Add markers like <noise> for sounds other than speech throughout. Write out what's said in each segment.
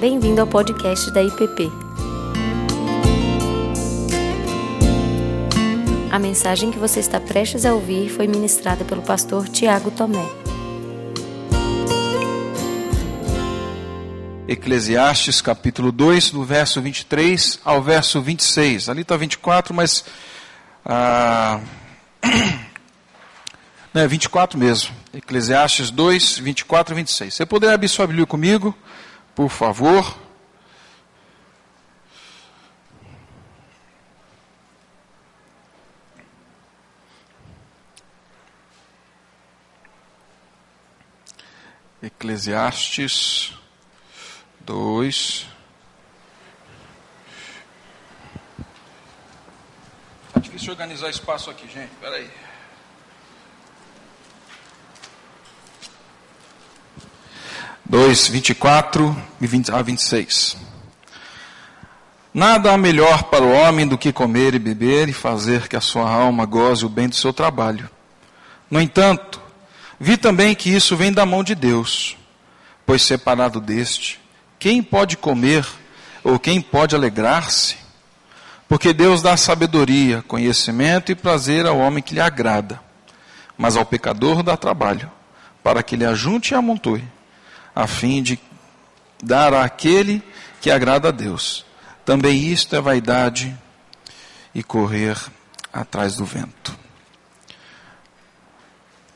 Bem-vindo ao podcast da IPP. A mensagem que você está prestes a ouvir foi ministrada pelo pastor Tiago Tomé. Eclesiastes capítulo 2, do verso 23 ao verso 26. Ali está 24, mas. Ah, <clears throat> não, é 24 mesmo. Eclesiastes 2, 24 e 26. Você poderia abrir sua Bíblia comigo, por favor. Eclesiastes dois Tá difícil organizar espaço aqui, gente. Peraí. 2, 24 a 26. Nada há melhor para o homem do que comer e beber e fazer que a sua alma goze o bem do seu trabalho. No entanto, vi também que isso vem da mão de Deus, pois separado deste, quem pode comer ou quem pode alegrar-se? Porque Deus dá sabedoria, conhecimento e prazer ao homem que lhe agrada, mas ao pecador dá trabalho, para que lhe ajunte e amontoe a fim de dar àquele que agrada a Deus. Também isto é vaidade e correr atrás do vento.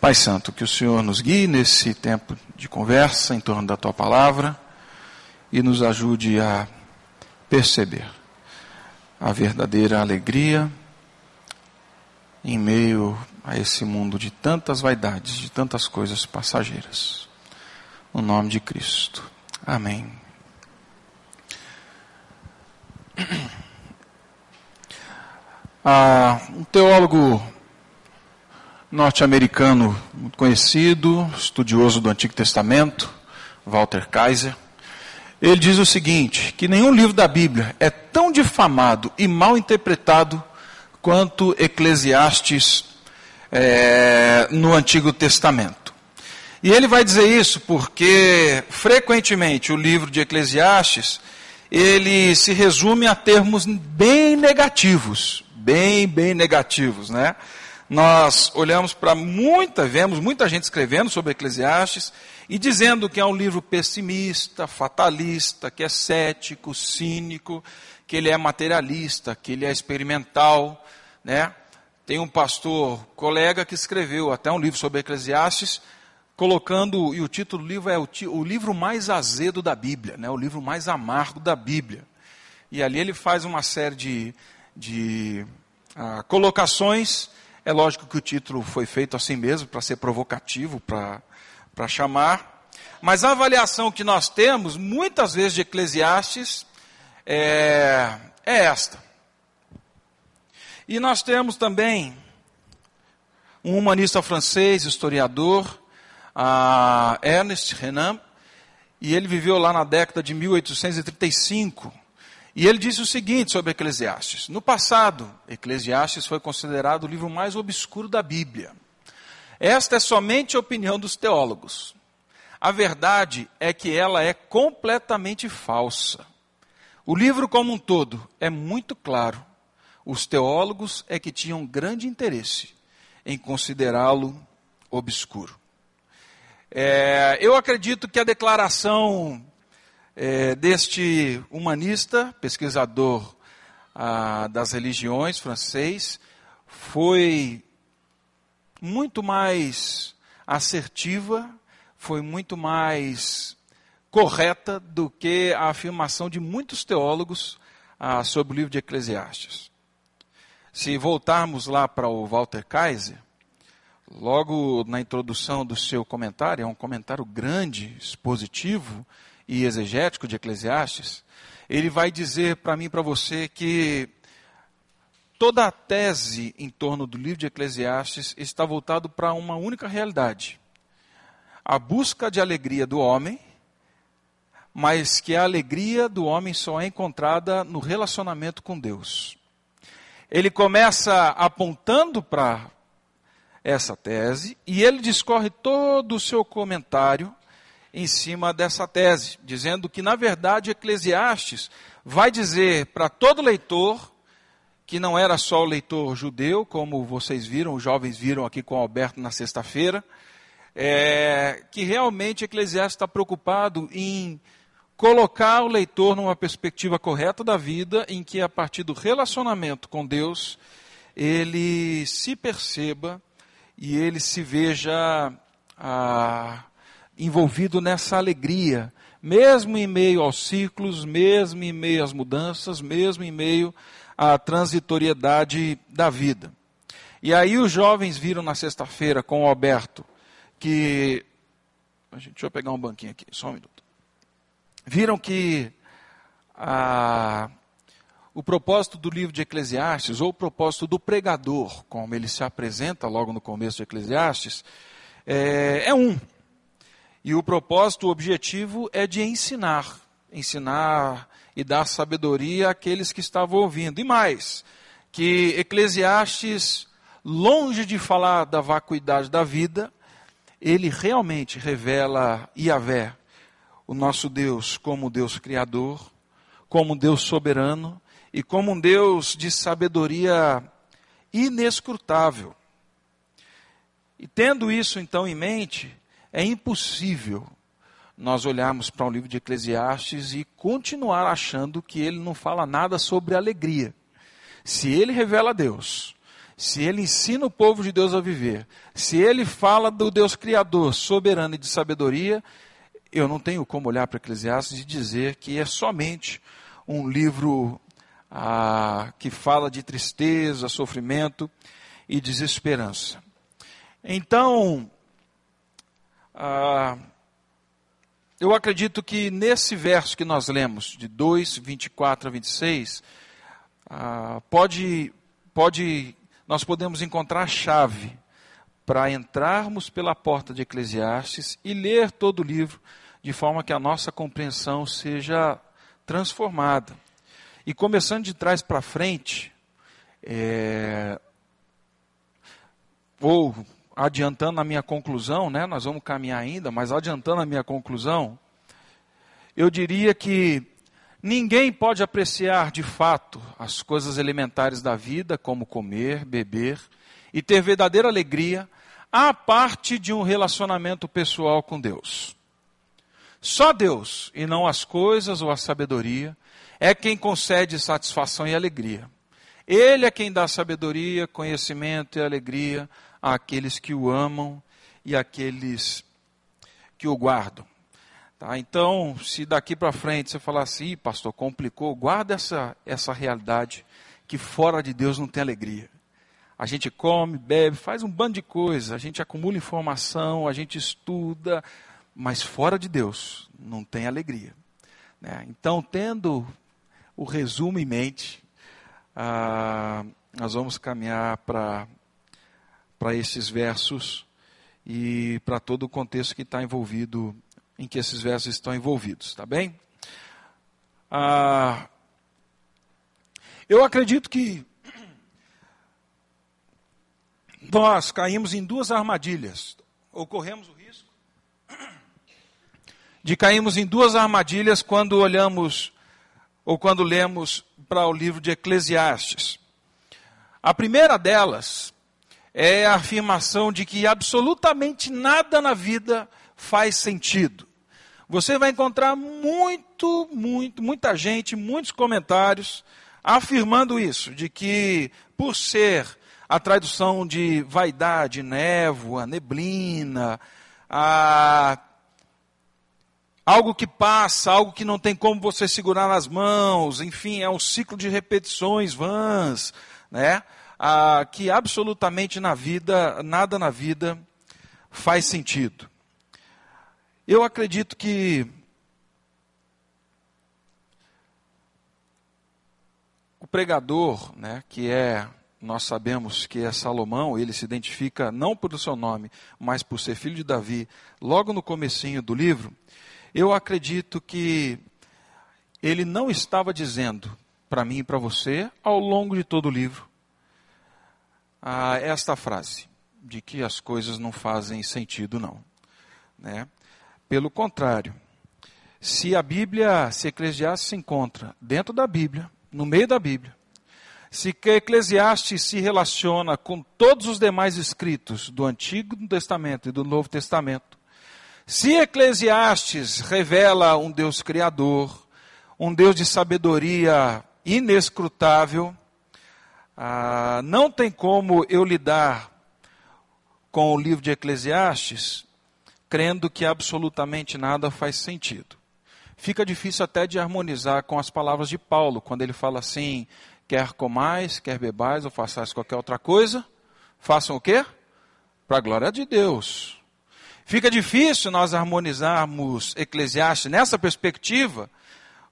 Pai Santo, que o Senhor nos guie nesse tempo de conversa em torno da tua palavra e nos ajude a perceber a verdadeira alegria em meio a esse mundo de tantas vaidades, de tantas coisas passageiras. No nome de Cristo. Amém. <clears throat> Ah, um teólogo norte-americano muito conhecido, estudioso do Antigo Testamento, Walter Kaiser, ele diz o seguinte: que nenhum livro da Bíblia é tão difamado e mal interpretado quanto Eclesiastes é, no Antigo Testamento. E ele vai dizer isso porque, frequentemente, o livro de Eclesiastes, ele se resume a termos bem negativos, bem, bem negativos, né? Nós olhamos para muita, vemos muita gente escrevendo sobre Eclesiastes, e dizendo que é um livro pessimista, fatalista, que é cético, cínico, que ele é materialista, que ele é experimental, né? Tem um pastor colega que escreveu até um livro sobre Eclesiastes, colocando, e o título do livro é o, o livro mais azedo da Bíblia, né? o livro mais amargo da Bíblia. E ali ele faz uma série de, de ah, colocações. É lógico que o título foi feito assim mesmo, para ser provocativo, para chamar. Mas a avaliação que nós temos, muitas vezes, de Eclesiastes, é, é esta. E nós temos também um humanista francês, historiador, Ernest Renan, e ele viveu lá na década de 1835. E ele disse o seguinte sobre Eclesiastes: No passado, Eclesiastes foi considerado o livro mais obscuro da Bíblia. Esta é somente a opinião dos teólogos. A verdade é que ela é completamente falsa. O livro como um todo é muito claro. Os teólogos é que tinham grande interesse em considerá-lo obscuro. É, eu acredito que a declaração é, deste humanista, pesquisador ah, das religiões francês, foi muito mais assertiva, foi muito mais correta do que a afirmação de muitos teólogos ah, sobre o livro de Eclesiastes. Se voltarmos lá para o Walter Kaiser, logo na introdução do seu comentário, é um comentário grande, expositivo e exegético de Eclesiastes, ele vai dizer para mim e para você que toda a tese em torno do livro de Eclesiastes está voltado para uma única realidade: a busca de alegria do homem, mas que a alegria do homem só é encontrada no relacionamento com Deus. Ele começa apontando para essa tese e ele discorre todo o seu comentário em cima dessa tese, dizendo que, na verdade, Eclesiastes vai dizer para todo leitor, que não era só o leitor judeu, como vocês viram, os jovens viram aqui com o Alberto na sexta-feira, é, que realmente Eclesiastes está preocupado em colocar o leitor numa perspectiva correta da vida, em que a partir do relacionamento com Deus, ele se perceba e ele se veja ah, envolvido nessa alegria, mesmo em meio aos ciclos, mesmo em meio às mudanças, mesmo em meio à transitoriedade da vida. E aí os jovens viram na sexta-feira com o Alberto que. Deixa eu pegar um banquinho aqui, só um minuto. Viram que a, o propósito do livro de Eclesiastes, ou o propósito do pregador, como ele se apresenta logo no começo de Eclesiastes, é, é um. E o propósito, o objetivo é de ensinar. Ensinar e dar sabedoria àqueles que estavam ouvindo. E mais, que Eclesiastes, longe de falar da vacuidade da vida, ele realmente revela Yahvé, o nosso Deus, como Deus criador, como Deus soberano e como um Deus de sabedoria inescrutável. E tendo isso então em mente, é impossível nós olharmos para o livro de Eclesiastes e continuar achando que ele não fala nada sobre alegria. Se ele revela Deus, se ele ensina o povo de Deus a viver, se ele fala do Deus Criador, soberano e de sabedoria, eu não tenho como olhar para Eclesiastes e dizer que é somente um livro ah, que fala de tristeza, sofrimento e desesperança. Então, ah, eu acredito que nesse verso que nós lemos, de 2, 24 a 26, ah, pode, pode nós podemos encontrar a chave para entrarmos pela porta de Eclesiastes e ler todo o livro de forma que a nossa compreensão seja transformada. E começando de trás para frente, é, ou adiantando a minha conclusão, né, nós vamos caminhar ainda, mas adiantando a minha conclusão, eu diria que Ninguém pode apreciar de fato as coisas elementares da vida, como comer, beber e ter verdadeira alegria, à parte de um relacionamento pessoal com Deus. Só Deus, e não as coisas ou a sabedoria, é quem concede satisfação e alegria. Ele é quem dá sabedoria, conhecimento e alegria àqueles que o amam e àqueles que o guardam. Tá? Então, se daqui para frente você falar assim, pastor, complicou, guarda essa, essa realidade que fora de Deus não tem alegria. A gente come, bebe, faz um bando de coisas, a gente acumula informação, a gente estuda, mas fora de Deus não tem alegria. Né? Então, tendo o resumo em mente, ah, nós vamos caminhar para esses versos e para todo o contexto que está envolvido em que esses versos estão envolvidos, tá bem? Ah, eu acredito que nós caímos em duas armadilhas, ou corremos o risco de cairmos em duas armadilhas quando olhamos ou quando lemos para o livro de Eclesiastes. A primeira delas é a afirmação de que absolutamente nada na vida faz sentido. Você vai encontrar muito, muito, muita gente, muitos comentários afirmando isso, de que por ser a tradução de vaidade, névoa, neblina, a, algo que passa, algo que não tem como você segurar nas mãos, enfim, é um ciclo de repetições vãs, né? Ah, que absolutamente na vida, nada na vida faz sentido. Eu acredito que o pregador, né, que é, nós sabemos que é Salomão, ele se identifica não por seu nome, mas por ser filho de Davi, logo no comecinho do livro, eu acredito que ele não estava dizendo para mim e para você, ao longo de todo o livro, ah, esta frase, de que as coisas não fazem sentido não. Né? Pelo contrário, se a Bíblia, se Eclesiastes se encontra dentro da Bíblia, no meio da Bíblia, se que Eclesiastes se relaciona com todos os demais escritos do Antigo Testamento e do Novo Testamento, se Eclesiastes revela um Deus criador, um Deus de sabedoria inescrutável, ah, não tem como eu lidar com o livro de Eclesiastes crendo que absolutamente nada faz sentido. Fica difícil até de harmonizar com as palavras de Paulo, quando ele fala assim: quer comais, quer bebais ou façais qualquer outra coisa, façam o quê? Para a glória de Deus. Fica difícil nós harmonizarmos Eclesiastes nessa perspectiva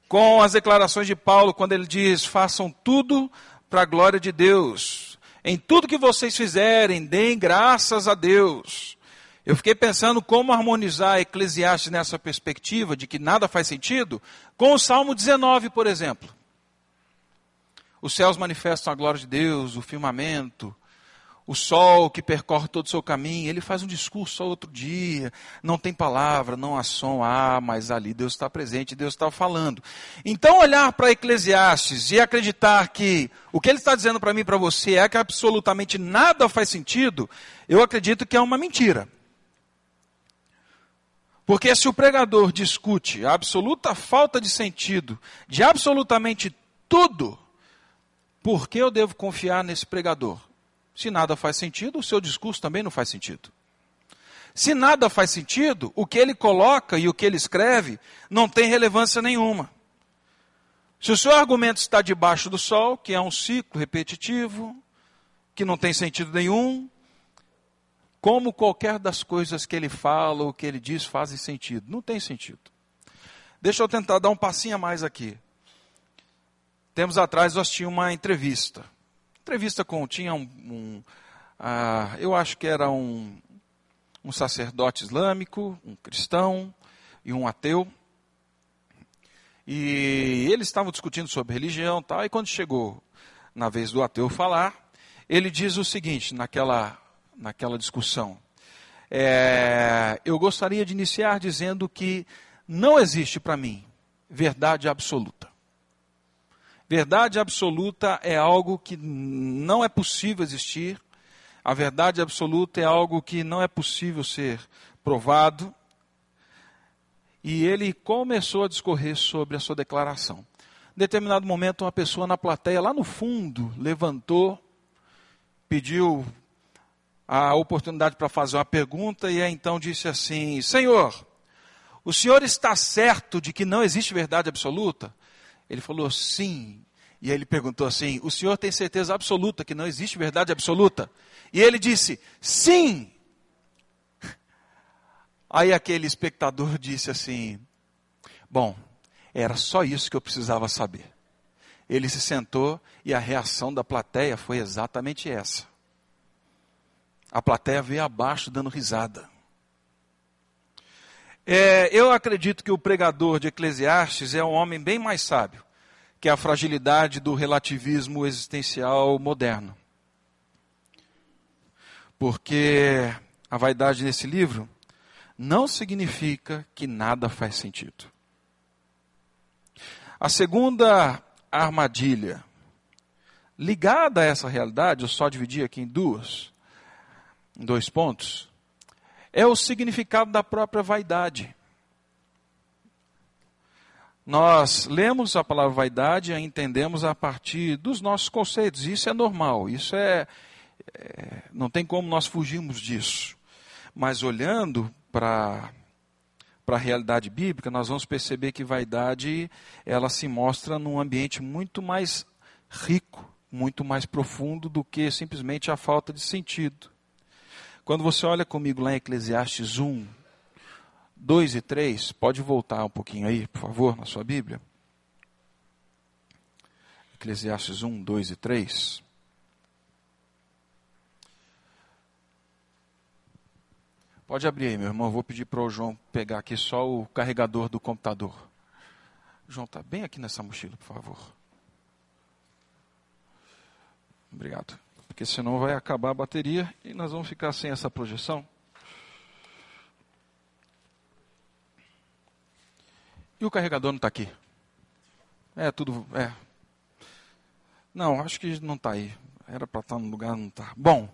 com as declarações de Paulo, quando ele diz: façam tudo para a glória de Deus. Em tudo que vocês fizerem, deem graças a Deus. Eu fiquei pensando como harmonizar Eclesiastes nessa perspectiva de que nada faz sentido com o Salmo 19, por exemplo. Os céus manifestam a glória de Deus, o firmamento, o sol que percorre todo o seu caminho, ele faz um discurso outro dia, não tem palavra, não há som, ah, mas ali Deus está presente, Deus está falando. Então olhar para Eclesiastes e acreditar que o que ele está dizendo para mim e para você é que absolutamente nada faz sentido, eu acredito que é uma mentira. Porque se o pregador discute a absoluta falta de sentido de absolutamente tudo, por que eu devo confiar nesse pregador? Se nada faz sentido, o seu discurso também não faz sentido. Se nada faz sentido, o que ele coloca e o que ele escreve não tem relevância nenhuma. Se o seu argumento está debaixo do sol, que é um ciclo repetitivo, que não tem sentido nenhum, como qualquer das coisas que ele fala ou que ele diz fazem sentido. Não tem sentido. Deixa eu tentar dar um passinho a mais aqui. Tempos atrás nós tínhamos uma entrevista. Entrevista com, tinha um, um ah, eu acho que era um, um sacerdote islâmico, um cristão e um ateu. E eles estavam discutindo sobre religião e tal, e quando chegou na vez do ateu falar, ele diz o seguinte, naquela naquela discussão. É, eu gostaria de iniciar dizendo que não existe para mim verdade absoluta. Verdade absoluta é algo que não é possível existir. A verdade absoluta é algo que não é possível ser provado. E ele começou a discorrer sobre a sua declaração. Em determinado momento, uma pessoa na plateia, lá no fundo, levantou, pediu a oportunidade para fazer uma pergunta e então disse assim: Senhor, o senhor está certo de que não existe verdade absoluta? Ele falou sim. E ele perguntou assim: O senhor tem certeza absoluta que não existe verdade absoluta? E ele disse: Sim. <laughs> Aí aquele espectador disse assim: Bom, era só isso que eu precisava saber. Ele se sentou e a reação da plateia foi exatamente essa. A plateia veio abaixo dando risada. É, eu acredito que o pregador de Eclesiastes é um homem bem mais sábio que a fragilidade do relativismo existencial moderno. Porque a vaidade nesse livro não significa que nada faz sentido. A segunda armadilha, ligada a essa realidade, eu só dividi aqui em duas, dois pontos, é o significado da própria vaidade. Nós lemos a palavra vaidade e a entendemos a partir dos nossos conceitos. Isso é normal, isso é, é não tem como nós fugirmos disso. Mas olhando para para a realidade bíblica, nós vamos perceber que vaidade ela se mostra num ambiente muito mais rico, muito mais profundo do que simplesmente a falta de sentido. Quando você olha comigo lá em Eclesiastes 1, 2 e 3, pode voltar um pouquinho aí, por favor, na sua Bíblia. Eclesiastes 1, 2 e 3. Pode abrir aí, meu irmão. Eu vou pedir para o João pegar aqui só o carregador do computador. João, está bem aqui nessa mochila, por favor. Obrigado porque senão vai acabar a bateria e nós vamos ficar sem essa projeção. E o carregador não está aqui? É, tudo. É. Não, acho que não está aí. Era para estar tá no lugar, não está. Bom.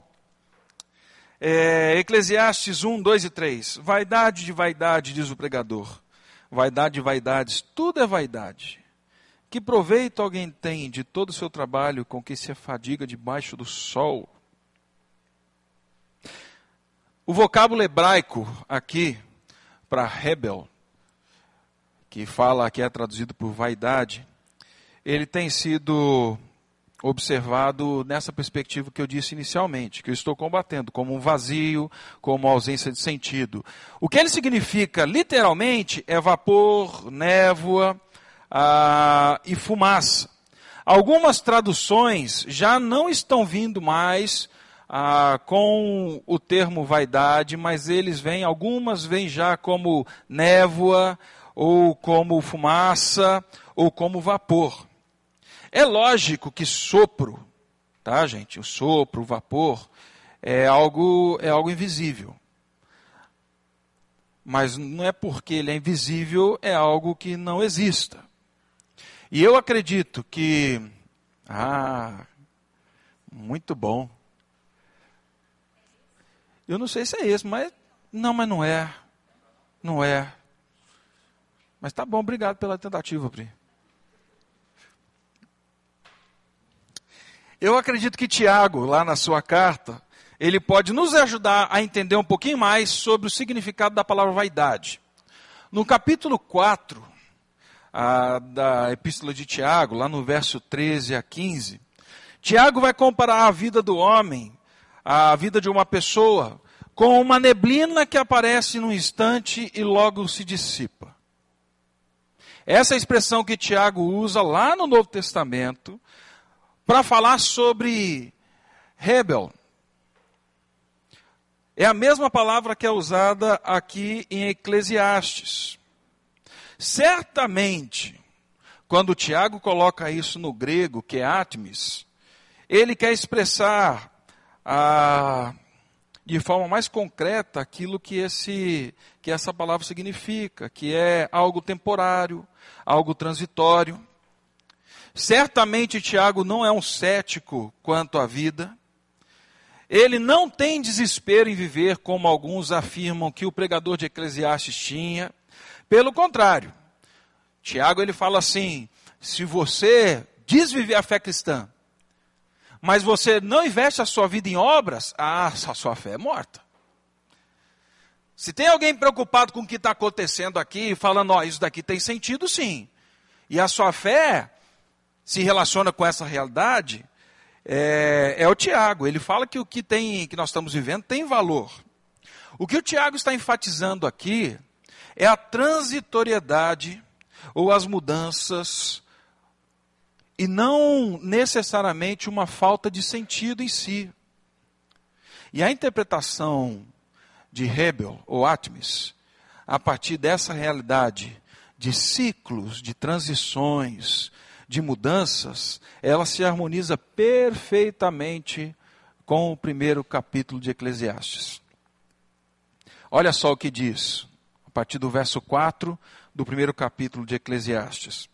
É, Eclesiastes 1, 2 e 3. Vaidade de vaidade, diz o pregador. Vaidade de vaidades, tudo é vaidade. Que proveito alguém tem de todo o seu trabalho com que se afadiga debaixo do sol? O vocábulo hebraico aqui, para rebel, que fala que é traduzido por vaidade, ele tem sido observado nessa perspectiva que eu disse inicialmente, que eu estou combatendo, como um vazio, como ausência de sentido. O que ele significa, literalmente, é vapor, névoa ah, e fumaça. Algumas traduções já não estão vindo mais ah, com o termo vaidade, mas eles vêm, algumas vêm já como névoa, ou como fumaça, ou como vapor. É lógico que sopro, tá, gente? O sopro, o vapor, é algo, é algo invisível. Mas não é porque ele é invisível, é algo que não exista. E eu acredito que. Ah, muito bom. Eu não sei se é esse, mas. Não, mas não é. Não é. Mas tá bom, obrigado pela tentativa, Pri. Eu acredito que Tiago, lá na sua carta, ele pode nos ajudar a entender um pouquinho mais sobre o significado da palavra vaidade. No capítulo 4 a, da Epístola de Tiago, lá no verso 13 a 15, Tiago vai comparar a vida do homem, a vida de uma pessoa, com uma neblina que aparece num instante e logo se dissipa. Essa é a expressão que Tiago usa lá no Novo Testamento para falar sobre rebel. É a mesma palavra que é usada aqui em Eclesiastes. Certamente, quando Tiago coloca isso no grego, que é atmis, ele quer expressar a, de forma mais concreta aquilo que, esse, que essa palavra significa, que é algo temporário, algo transitório. Certamente Tiago não é um cético quanto à vida. Ele não tem desespero em viver como alguns afirmam que o pregador de Eclesiastes tinha. Pelo contrário, Tiago ele fala assim: se você diz viver a fé cristã, mas você não investe a sua vida em obras, ah, a sua fé é morta. Se tem alguém preocupado com o que está acontecendo aqui, falando, ó, isso daqui tem sentido sim. E a sua fé se relaciona com essa realidade é, é o Tiago. Ele fala que o que, tem, que nós estamos vivendo tem valor. O que o Tiago está enfatizando aqui é a transitoriedade ou as mudanças e não necessariamente uma falta de sentido em si. E a interpretação de Hebel ou Atmis, a partir dessa realidade de ciclos, de transições, de mudanças, ela se harmoniza perfeitamente com o primeiro capítulo de Eclesiastes. Olha só o que diz, partir do verso 4 do primeiro capítulo de Eclesiastes.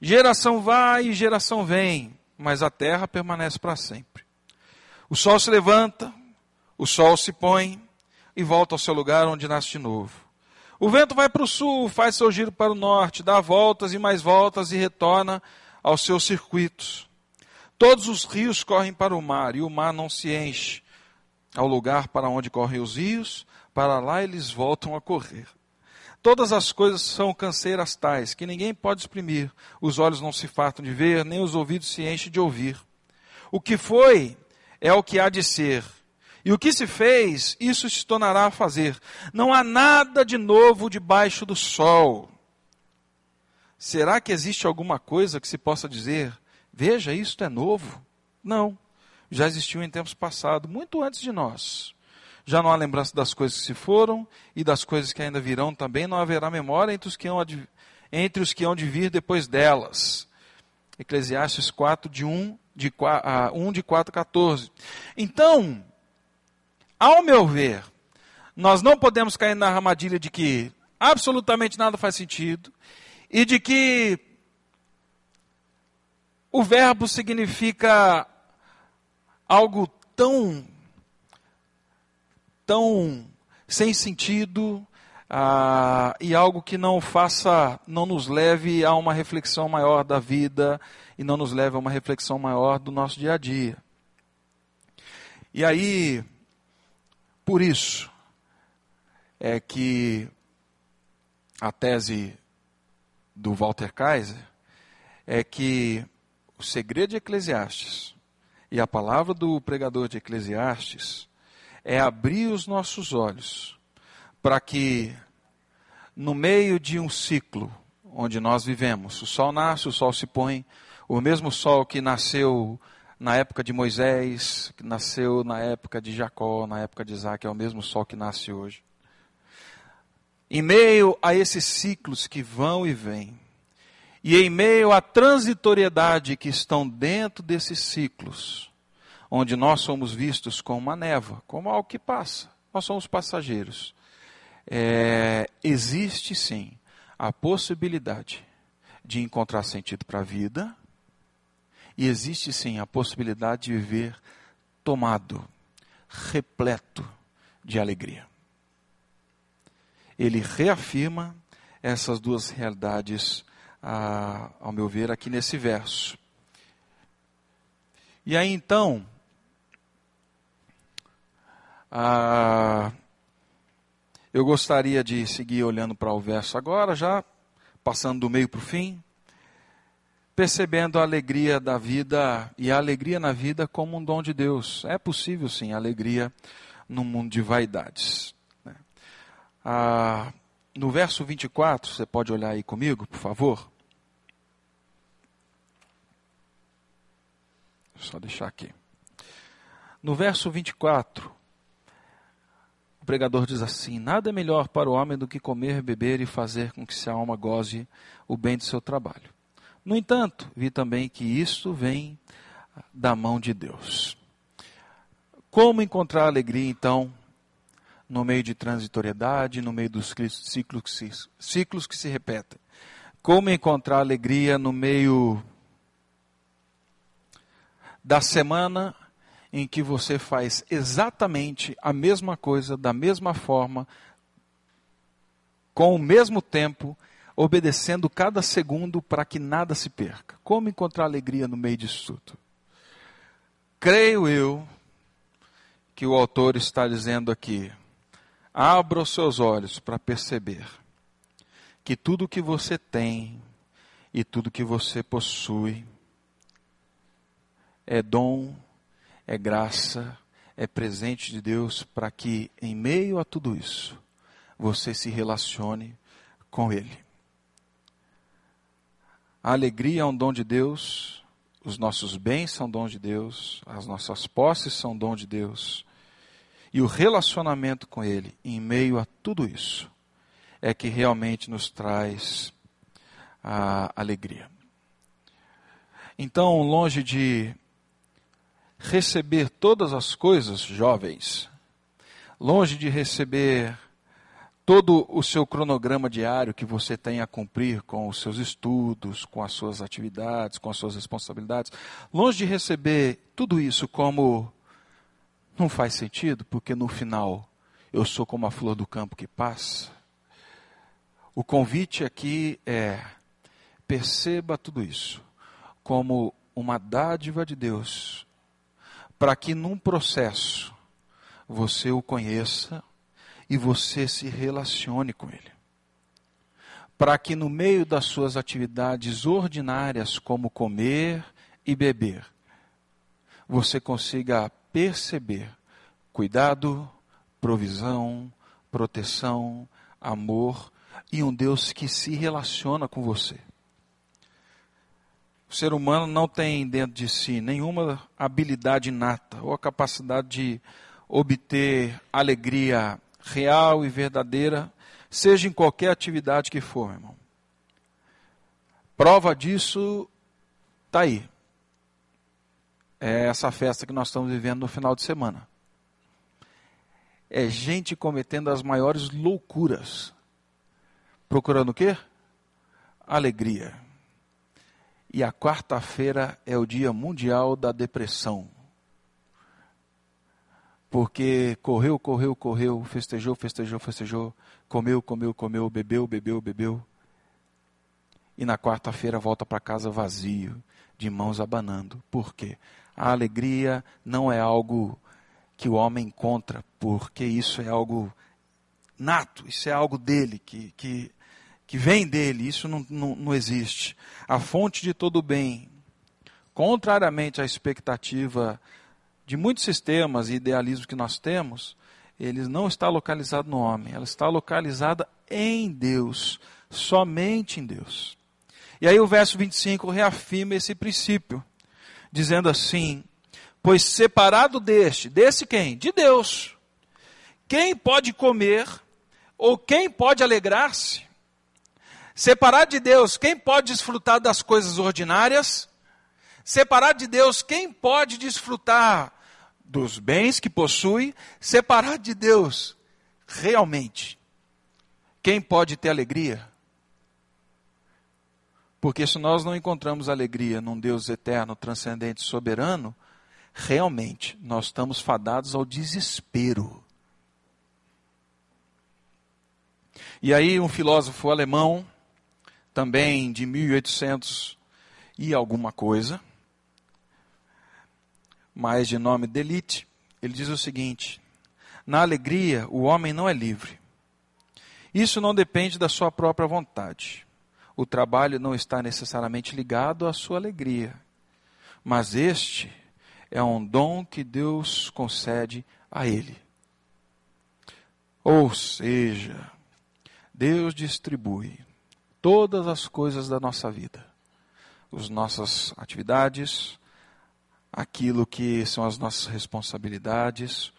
Geração vai e geração vem, mas a terra permanece para sempre. O sol se levanta, o sol se põe e volta ao seu lugar onde nasce de novo. O vento vai para o sul, faz seu giro para o norte, dá voltas e mais voltas e retorna aos seus circuitos. Todos os rios correm para o mar e o mar não se enche. Ao lugar para onde correm os rios, para lá eles voltam a correr. Todas as coisas são canseiras tais que ninguém pode exprimir. Os olhos não se fartam de ver, nem os ouvidos se enchem de ouvir. O que foi é o que há de ser e o que se fez, isso se tornará a fazer. Não há nada de novo debaixo do sol. Será que existe alguma coisa que se possa dizer, veja, isto é novo? Não. Já existiu em tempos passados, muito antes de nós. Já não há lembrança das coisas que se foram e das coisas que ainda virão também, não haverá memória entre os que hão de, entre os que hão de vir depois delas. Eclesiastes 4, de 1 de, 1 de 4, 14. Então, ao meu ver, nós não podemos cair na armadilha de que absolutamente nada faz sentido e de que o verbo significa algo tão, tão sem sentido ah, e algo que não faça, não nos leve a uma reflexão maior da vida e não nos leve a uma reflexão maior do nosso dia a dia. E aí, por isso, é que a tese do Walter Kaiser é que o segredo de Eclesiastes e a palavra do pregador de Eclesiastes é abrir os nossos olhos para que, no meio de um ciclo onde nós vivemos, o sol nasce, o sol se põe, o mesmo sol que nasceu na época de Moisés, que nasceu na época de Jacó, na época de Isaac, é o mesmo sol que nasce hoje. Em meio a esses ciclos que vão e vêm, e em meio à transitoriedade que estão dentro desses ciclos, onde nós somos vistos como uma névoa, como algo que passa, nós somos passageiros. É, existe sim a possibilidade de encontrar sentido para a vida, e existe sim a possibilidade de viver tomado, repleto de alegria ele reafirma essas duas realidades, ao meu ver, aqui nesse verso. E aí então, ah, eu gostaria de seguir olhando para o verso agora, já passando do meio para o fim, percebendo a alegria da vida e a alegria na vida como um dom de Deus. É possível sim alegria no mundo de vaidades. Ah, no verso 24, você pode olhar aí comigo, por favor? Só deixar aqui. No verso 24, o pregador diz assim: Nada é melhor para o homem do que comer, beber e fazer com que sua alma goze o bem do seu trabalho. No entanto, vi também que isto vem da mão de Deus. Como encontrar alegria, então, no meio de transitoriedade, no meio dos ciclos que se, ciclos que se repetem. Como encontrar alegria no meio da semana em que você faz exatamente a mesma coisa, da mesma forma, com o mesmo tempo, obedecendo cada segundo para que nada se perca. Como encontrar alegria no meio disso tudo? Creio eu que o autor está dizendo aqui, Abra os seus olhos para perceber que tudo que você tem e tudo que você possui é dom, é graça, é presente de Deus para que, em meio a tudo isso, você se relacione com Ele. A alegria é um dom de Deus, os nossos bens são dom de Deus, as nossas posses são dom de Deus. E o relacionamento com Ele, em meio a tudo isso, é que realmente nos traz a alegria. Então, longe de receber todas as coisas, jovens, longe de receber todo o seu cronograma diário que você tem a cumprir com os seus estudos, com as suas atividades, com as suas responsabilidades, longe de receber tudo isso como não faz sentido, porque no final eu sou como a flor do campo que passa. O convite aqui é: perceba tudo isso como uma dádiva de Deus, para que num processo você o conheça e você se relacione com Ele. Para que no meio das suas atividades ordinárias, como comer e beber, você consiga perceber cuidado, provisão, proteção, amor e um Deus que se relaciona com você. O ser humano não tem dentro de si nenhuma habilidade inata ou a capacidade de obter alegria real e verdadeira, seja em qualquer atividade que for, meu irmão. Prova disso está aí é essa festa que nós estamos vivendo no final de semana. É gente cometendo as maiores loucuras. Procurando o quê? alegria. E a quarta-feira é o Dia Mundial da Depressão. Porque correu, correu, correu, festejou, festejou, festejou, comeu, comeu, comeu, bebeu, bebeu, bebeu. E na quarta-feira volta para casa vazio, de mãos abanando. Por quê? A alegria não é algo que o homem encontra, porque isso é algo nato, isso é algo dele, que, que, que vem dele, isso não, não, não existe. A fonte de todo bem, contrariamente à expectativa de muitos sistemas e idealismos que nós temos, ele não está localizado no homem, ela está localizada em Deus, somente em Deus. E aí o verso 25 reafirma esse princípio, dizendo assim: Pois separado deste, desse quem? De Deus. Quem pode comer ou quem pode alegrar-se? Separado de Deus, quem pode desfrutar das coisas ordinárias? Separado de Deus, quem pode desfrutar dos bens que possui? Separado de Deus, realmente, quem pode ter alegria? Porque se nós não encontramos alegria num Deus eterno, transcendente, soberano, realmente nós estamos fadados ao desespero. E aí um filósofo alemão, também de 1800 e alguma coisa, mas de nome Delite, ele diz o seguinte: Na alegria o homem não é livre. Isso não depende da sua própria vontade. O trabalho não está necessariamente ligado à sua alegria, mas este é um dom que Deus concede a ele. Ou seja, Deus distribui todas as coisas da nossa vida, as nossas atividades, aquilo que são as nossas responsabilidades,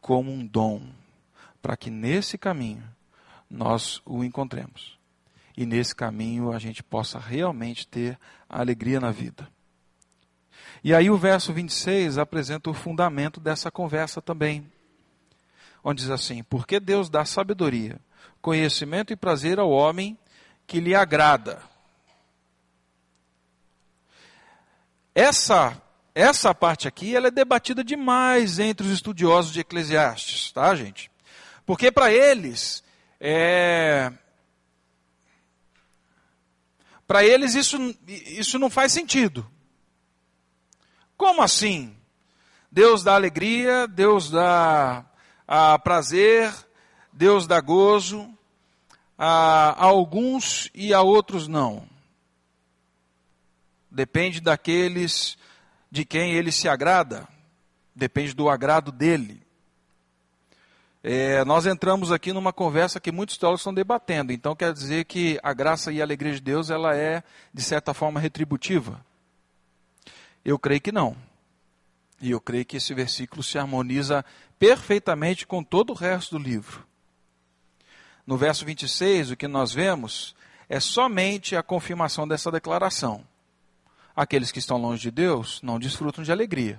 como um dom, para que nesse caminho nós o encontremos e nesse caminho a gente possa realmente ter a alegria na vida. E aí o verso 26 apresenta o fundamento dessa conversa também, onde diz assim: Porque Deus dá sabedoria, conhecimento e prazer ao homem que lhe agrada. Essa essa parte aqui ela é debatida demais entre os estudiosos de Eclesiastes, tá, gente? Porque para eles é, para eles isso, isso não faz sentido. Como assim? Deus dá alegria, Deus dá ah, prazer, Deus dá gozo, a, alguns e a outros não. Depende daqueles de quem ele se agrada, depende do agrado dele. É, nós entramos aqui numa conversa que muitos teólogos estão debatendo. Então quer dizer que a graça e a alegria de Deus ela é de certa forma retributiva? Eu creio que não. E eu creio que esse versículo se harmoniza perfeitamente com todo o resto do livro. No verso 26, o que nós vemos é somente a confirmação dessa declaração. Aqueles que estão longe de Deus não desfrutam de alegria.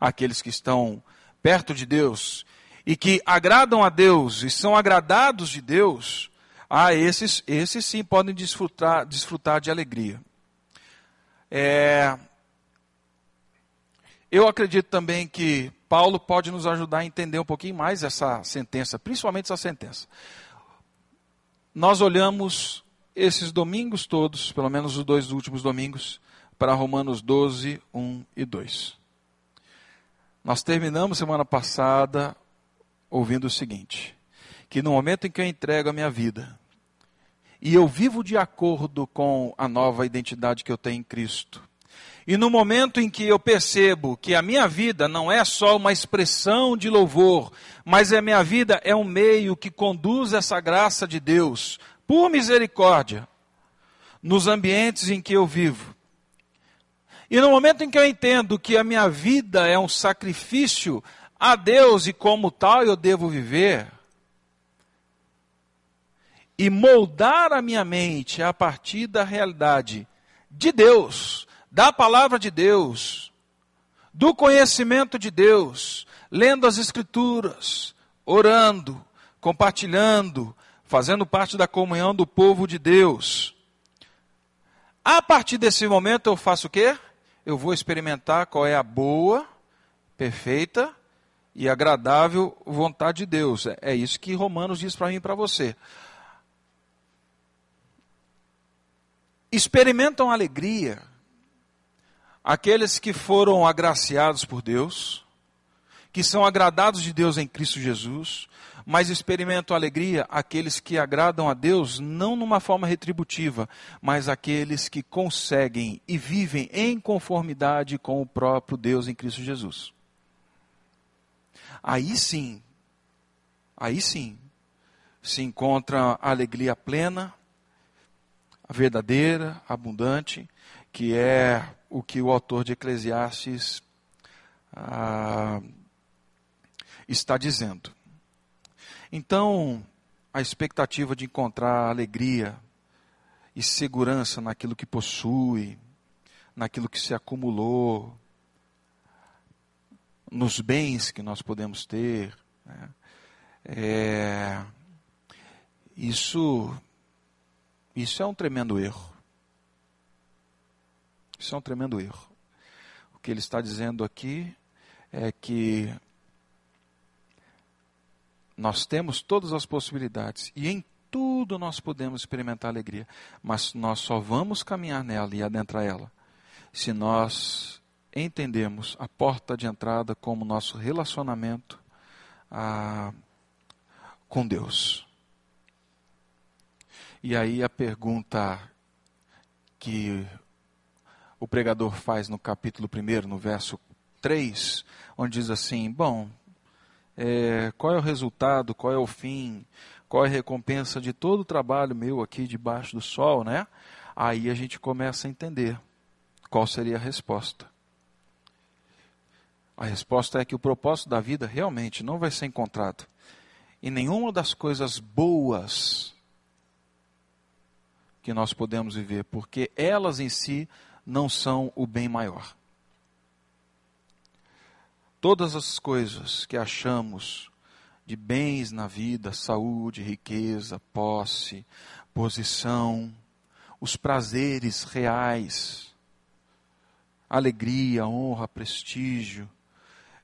Aqueles que estão perto de Deus e que agradam a Deus e são agradados de Deus, ah, esses, esses sim podem desfrutar, desfrutar de alegria. É, eu acredito também que Paulo pode nos ajudar a entender um pouquinho mais essa sentença, principalmente essa sentença. Nós olhamos esses domingos todos, pelo menos os dois últimos domingos, para Romanos 12, 1 e 2. Nós terminamos semana passada ouvindo o seguinte: que no momento em que eu entrego a minha vida e eu vivo de acordo com a nova identidade que eu tenho em Cristo, e no momento em que eu percebo que a minha vida não é só uma expressão de louvor, mas a minha vida é um meio que conduz essa graça de Deus, por misericórdia, nos ambientes em que eu vivo. E no momento em que eu entendo que a minha vida é um sacrifício a Deus e como tal eu devo viver, e moldar a minha mente a partir da realidade de Deus, da palavra de Deus, do conhecimento de Deus, lendo as Escrituras, orando, compartilhando, fazendo parte da comunhão do povo de Deus. A partir desse momento eu faço o quê? Eu vou experimentar qual é a boa, perfeita e agradável vontade de Deus. É, é isso que Romanos diz para mim e para você. Experimentam alegria aqueles que foram agraciados por Deus, que são agradados de Deus em Cristo Jesus, mas experimentam alegria aqueles que agradam a Deus não numa forma retributiva, mas aqueles que conseguem e vivem em conformidade com o próprio Deus em Cristo Jesus. Aí sim, aí sim, se encontra a alegria plena, a verdadeira, abundante, que é o que o autor de Eclesiastes ah, está dizendo. Então, a expectativa de encontrar alegria e segurança naquilo que possui, naquilo que se acumulou, nos bens que nós podemos ter, né? é, isso, isso é um tremendo erro. Isso é um tremendo erro. O que ele está dizendo aqui é que nós temos todas as possibilidades e em tudo nós podemos experimentar alegria, mas nós só vamos caminhar nela e adentrar ela se nós entendemos a porta de entrada como nosso relacionamento ah, com Deus. E aí a pergunta que o pregador faz no capítulo 1, no verso 3, onde diz assim: Bom, é, qual é o resultado, qual é o fim, qual é a recompensa de todo o trabalho meu aqui debaixo do sol, né? Aí a gente começa a entender qual seria a resposta. A resposta é que o propósito da vida realmente não vai ser encontrado em nenhuma das coisas boas que nós podemos viver, porque elas em si não são o bem maior. Todas as coisas que achamos de bens na vida, saúde, riqueza, posse, posição, os prazeres reais, alegria, honra, prestígio,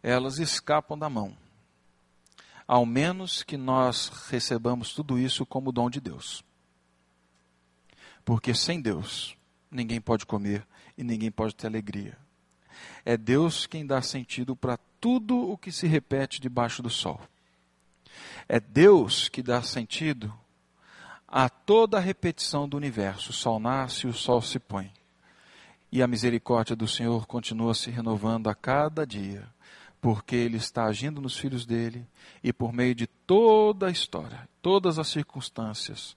elas escapam da mão. Ao menos que nós recebamos tudo isso como dom de Deus. Porque sem Deus, ninguém pode comer e ninguém pode ter alegria. É Deus quem dá sentido para tudo o que se repete debaixo do sol. É Deus que dá sentido a toda a repetição do universo. O sol nasce o sol se põe. E a misericórdia do Senhor continua se renovando a cada dia, porque Ele está agindo nos filhos dele e por meio de toda a história, todas as circunstâncias,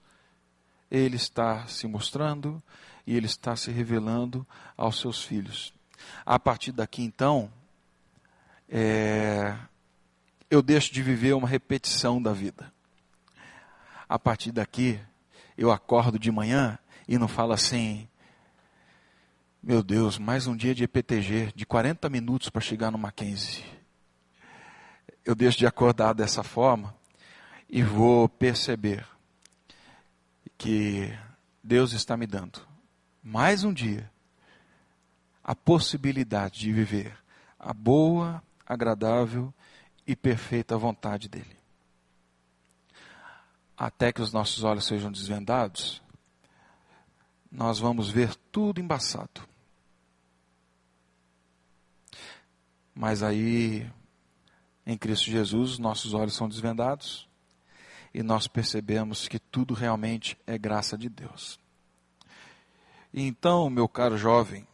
Ele está se mostrando e Ele está se revelando aos seus filhos. A partir daqui, então, é, eu deixo de viver uma repetição da vida. A partir daqui, eu acordo de manhã e não falo assim, meu Deus, mais um dia de EPTG, de 40 minutos para chegar no Mackenzie. Eu deixo de acordar dessa forma e vou perceber que Deus está me dando mais um dia a possibilidade de viver a boa, agradável e perfeita vontade dele. Até que os nossos olhos sejam desvendados, nós vamos ver tudo embaçado. Mas aí, em Cristo Jesus, nossos olhos são desvendados e nós percebemos que tudo realmente é graça de Deus. Então, meu caro jovem,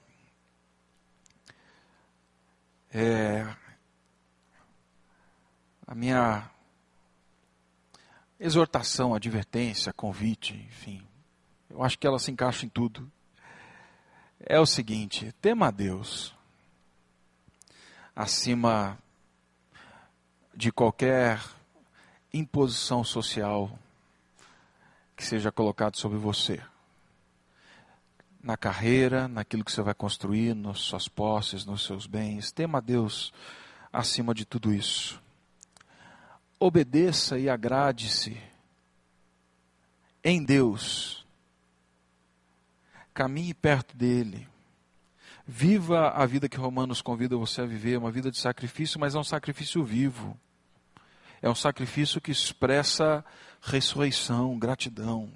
é, a minha exortação, advertência, convite, enfim, eu acho que ela se encaixa em tudo. É o seguinte: tema a Deus acima de qualquer imposição social que seja colocado sobre você na carreira, naquilo que você vai construir, nas suas posses, nos seus bens. Tema a Deus acima de tudo isso. Obedeça e agrade-se em Deus caminhe perto dele. Viva a vida que Romanos convida você a viver, uma vida de sacrifício, mas é um sacrifício vivo. É um sacrifício que expressa ressurreição, gratidão.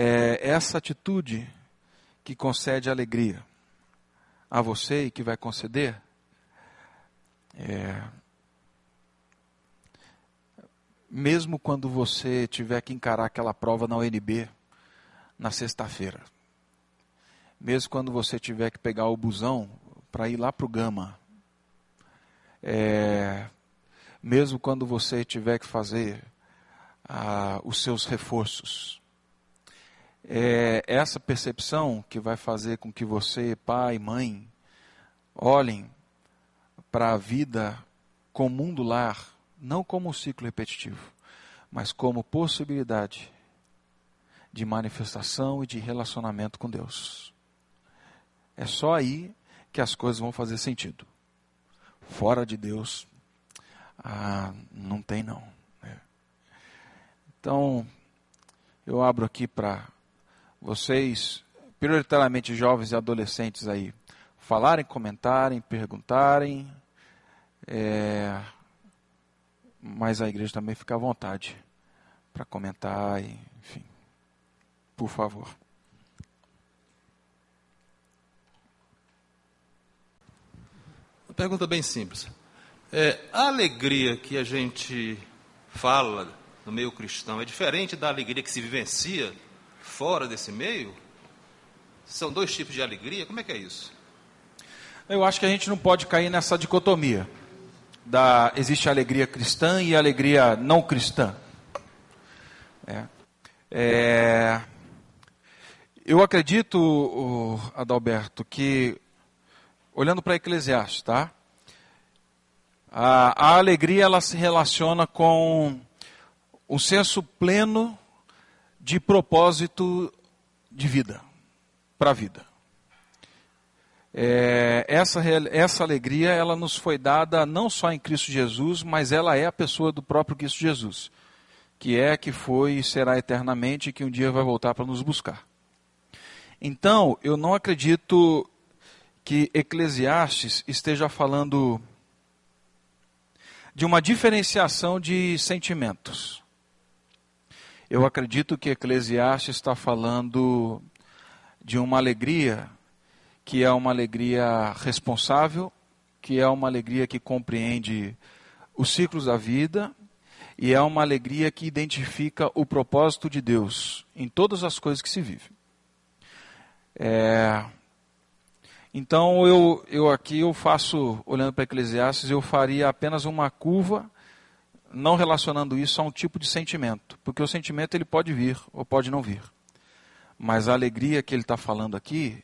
É essa atitude que concede alegria a você e que vai conceder. É, mesmo quando você tiver que encarar aquela prova na UNB na sexta-feira, mesmo quando você tiver que pegar o busão para ir lá para o Gama, é, mesmo quando você tiver que fazer ah, os seus reforços. É essa percepção que vai fazer com que você, pai, mãe, olhem para a vida com o mundo lar, não como um ciclo repetitivo, mas como possibilidade de manifestação e de relacionamento com Deus. É só aí que as coisas vão fazer sentido. Fora de Deus, ah, não tem não. É. Então, eu abro aqui para vocês, prioritariamente jovens e adolescentes aí, falarem, comentarem, perguntarem. É, mas a igreja também fica à vontade para comentar, e, enfim. Por favor. Uma pergunta bem simples. É, a alegria que a gente fala no meio cristão é diferente da alegria que se vivencia fora desse meio? São dois tipos de alegria? Como é que é isso? Eu acho que a gente não pode cair nessa dicotomia. Da, existe a alegria cristã e a alegria não cristã. É, é, eu acredito, Adalberto, que, olhando para Eclesiastes, tá? A, a alegria ela se relaciona com o senso pleno de propósito de vida, para a vida. É, essa, essa alegria ela nos foi dada não só em Cristo Jesus, mas ela é a pessoa do próprio Cristo Jesus, que é, que foi e será eternamente e que um dia vai voltar para nos buscar. Então, eu não acredito que Eclesiastes esteja falando de uma diferenciação de sentimentos. Eu acredito que Eclesiastes está falando de uma alegria que é uma alegria responsável, que é uma alegria que compreende os ciclos da vida e é uma alegria que identifica o propósito de Deus em todas as coisas que se vive. É, então eu, eu aqui eu faço, olhando para Eclesiastes, eu faria apenas uma curva, não relacionando isso a um tipo de sentimento, porque o sentimento ele pode vir ou pode não vir. Mas a alegria que ele está falando aqui,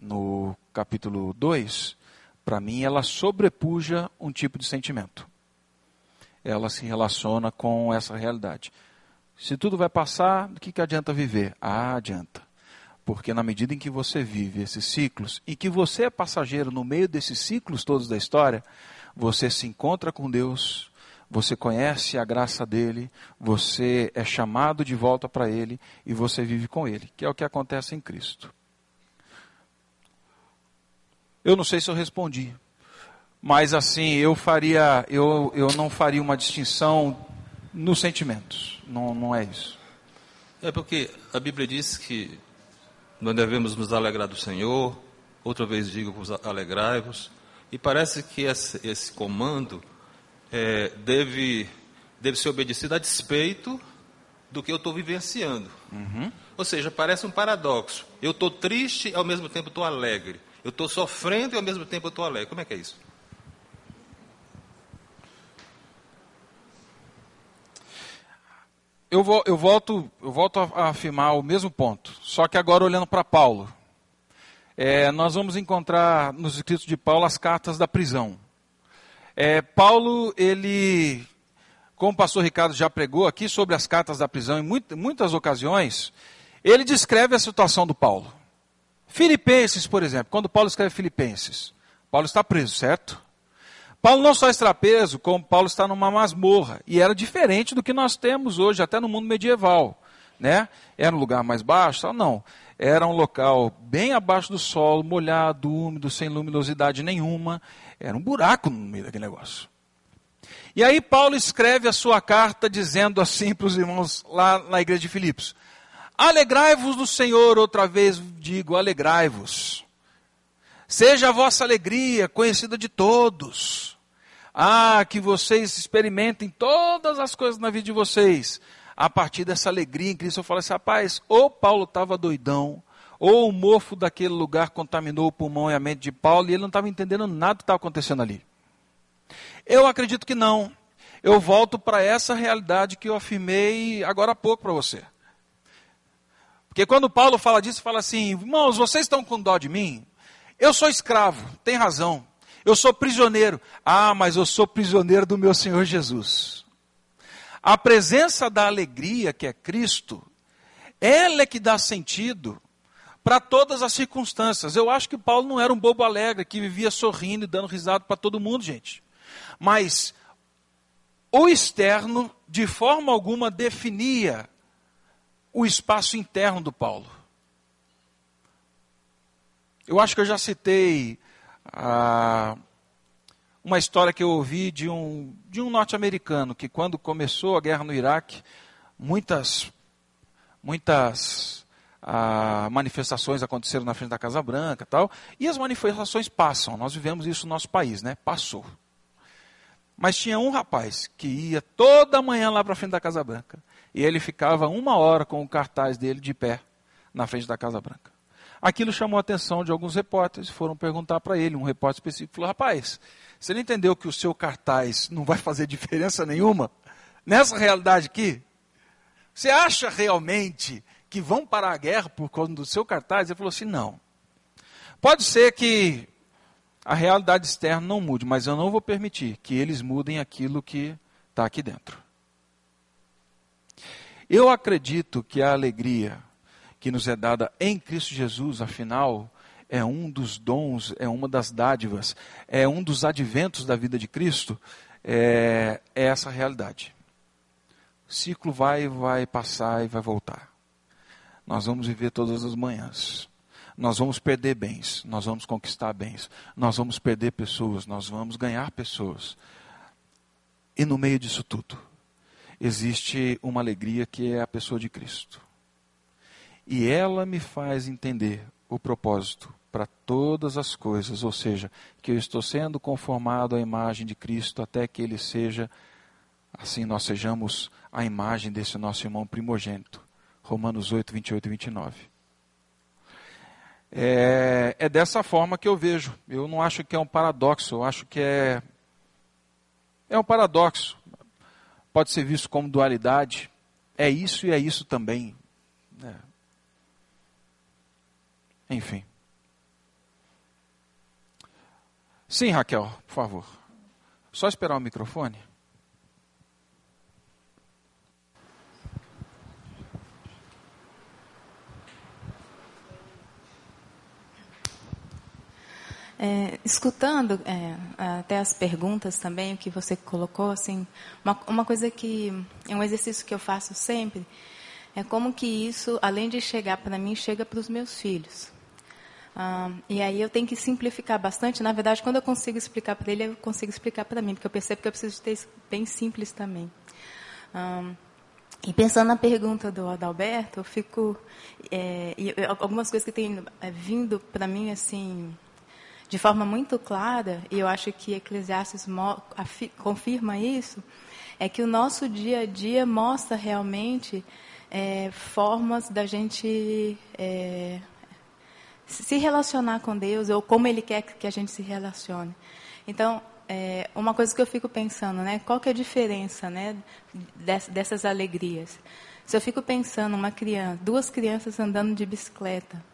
no capítulo 2, para mim ela sobrepuja um tipo de sentimento. Ela se relaciona com essa realidade. Se tudo vai passar, do que, que adianta viver? Ah, adianta. Porque na medida em que você vive esses ciclos e que você é passageiro no meio desses ciclos todos da história, você se encontra com Deus, você conhece a graça dele, você é chamado de volta para ele e você vive com ele, que é o que acontece em Cristo. Eu não sei se eu respondi, mas assim, eu faria, eu, eu não faria uma distinção nos sentimentos. Não, não é isso. É porque a Bíblia diz que nós devemos nos alegrar do Senhor, outra vez digo, alegrai-vos. E parece que esse, esse comando é, deve, deve ser obedecido a despeito do que eu estou vivenciando. Uhum. Ou seja, parece um paradoxo. Eu estou triste e ao mesmo tempo estou alegre. Eu estou sofrendo e ao mesmo tempo estou alegre. Como é que é isso? eu, vou, eu, volto, eu volto a afirmar o mesmo ponto, só que agora olhando para Paulo. É, nós vamos encontrar nos escritos de Paulo as cartas da prisão. É, Paulo, ele, como o pastor Ricardo já pregou aqui sobre as cartas da prisão em muitas, muitas ocasiões, ele descreve a situação do Paulo. Filipenses, por exemplo, quando Paulo escreve Filipenses, Paulo está preso, certo? Paulo não só está preso, como Paulo está numa masmorra. E era diferente do que nós temos hoje, até no mundo medieval. né? Era um lugar mais baixo? Não. Era um local bem abaixo do solo, molhado, úmido, sem luminosidade nenhuma. Era um buraco no meio daquele negócio. E aí Paulo escreve a sua carta dizendo assim para os irmãos lá na igreja de Filipos: Alegrai-vos no Senhor, outra vez digo, alegrai-vos. Seja a vossa alegria conhecida de todos. Ah, que vocês experimentem todas as coisas na vida de vocês. A partir dessa alegria em Cristo, eu falo assim, rapaz, ou Paulo estava doidão, ou o mofo daquele lugar contaminou o pulmão e a mente de Paulo, e ele não estava entendendo nada que estava acontecendo ali. Eu acredito que não. Eu volto para essa realidade que eu afirmei agora há pouco para você. Porque quando Paulo fala disso, fala assim: irmãos, vocês estão com dó de mim? Eu sou escravo, tem razão. Eu sou prisioneiro. Ah, mas eu sou prisioneiro do meu Senhor Jesus. A presença da alegria, que é Cristo, ela é que dá sentido para todas as circunstâncias. Eu acho que Paulo não era um bobo alegre que vivia sorrindo e dando risada para todo mundo, gente. Mas o externo, de forma alguma, definia o espaço interno do Paulo. Eu acho que eu já citei ah, uma história que eu ouvi de um, de um norte-americano que, quando começou a guerra no Iraque, muitas, muitas manifestações aconteceram na frente da Casa Branca tal, e as manifestações passam. Nós vivemos isso no nosso país, né? Passou. Mas tinha um rapaz que ia toda manhã lá para frente da Casa Branca. E ele ficava uma hora com o cartaz dele de pé na frente da Casa Branca. Aquilo chamou a atenção de alguns repórteres, foram perguntar para ele, um repórter específico falou: rapaz, você não entendeu que o seu cartaz não vai fazer diferença nenhuma nessa realidade aqui? Você acha realmente que vão parar a guerra por causa do seu cartaz? Ele falou assim: não. Pode ser que a realidade externa não mude, mas eu não vou permitir que eles mudem aquilo que está aqui dentro. Eu acredito que a alegria que nos é dada em Cristo Jesus, afinal, é um dos dons, é uma das dádivas, é um dos adventos da vida de Cristo, é, é essa realidade. O ciclo vai, vai passar e vai voltar. Nós vamos viver todas as manhãs. Nós vamos perder bens, nós vamos conquistar bens, nós vamos perder pessoas, nós vamos ganhar pessoas. E no meio disso tudo, existe uma alegria que é a pessoa de Cristo e ela me faz entender o propósito para todas as coisas, ou seja, que eu estou sendo conformado à imagem de Cristo até que ele seja, assim nós sejamos a imagem desse nosso irmão primogênito. Romanos 8, 28 e 29. É, é dessa forma que eu vejo. Eu não acho que é um paradoxo, eu acho que é, é um paradoxo. Pode ser visto como dualidade. É isso e é isso também. É, enfim. Sim, Raquel, por favor. Só esperar o microfone. É, escutando é, até as perguntas também, o que você colocou, assim, uma, uma coisa que é um exercício que eu faço sempre é como que isso, além de chegar para mim, chega para os meus filhos. Ah, e aí eu tenho que simplificar bastante. Na verdade, quando eu consigo explicar para ele, eu consigo explicar para mim, porque eu percebo que eu preciso ter isso bem simples também. Ah, e pensando na pergunta do Adalberto, eu fico. É, algumas coisas que têm é, vindo para mim assim de forma muito clara, e eu acho que Eclesiastes confirma isso, é que o nosso dia a dia mostra realmente é, formas da gente é, se relacionar com Deus ou como Ele quer que a gente se relacione. Então, é, uma coisa que eu fico pensando, né? Qual que é a diferença, né? Dessas alegrias. Se eu fico pensando uma criança, duas crianças andando de bicicleta,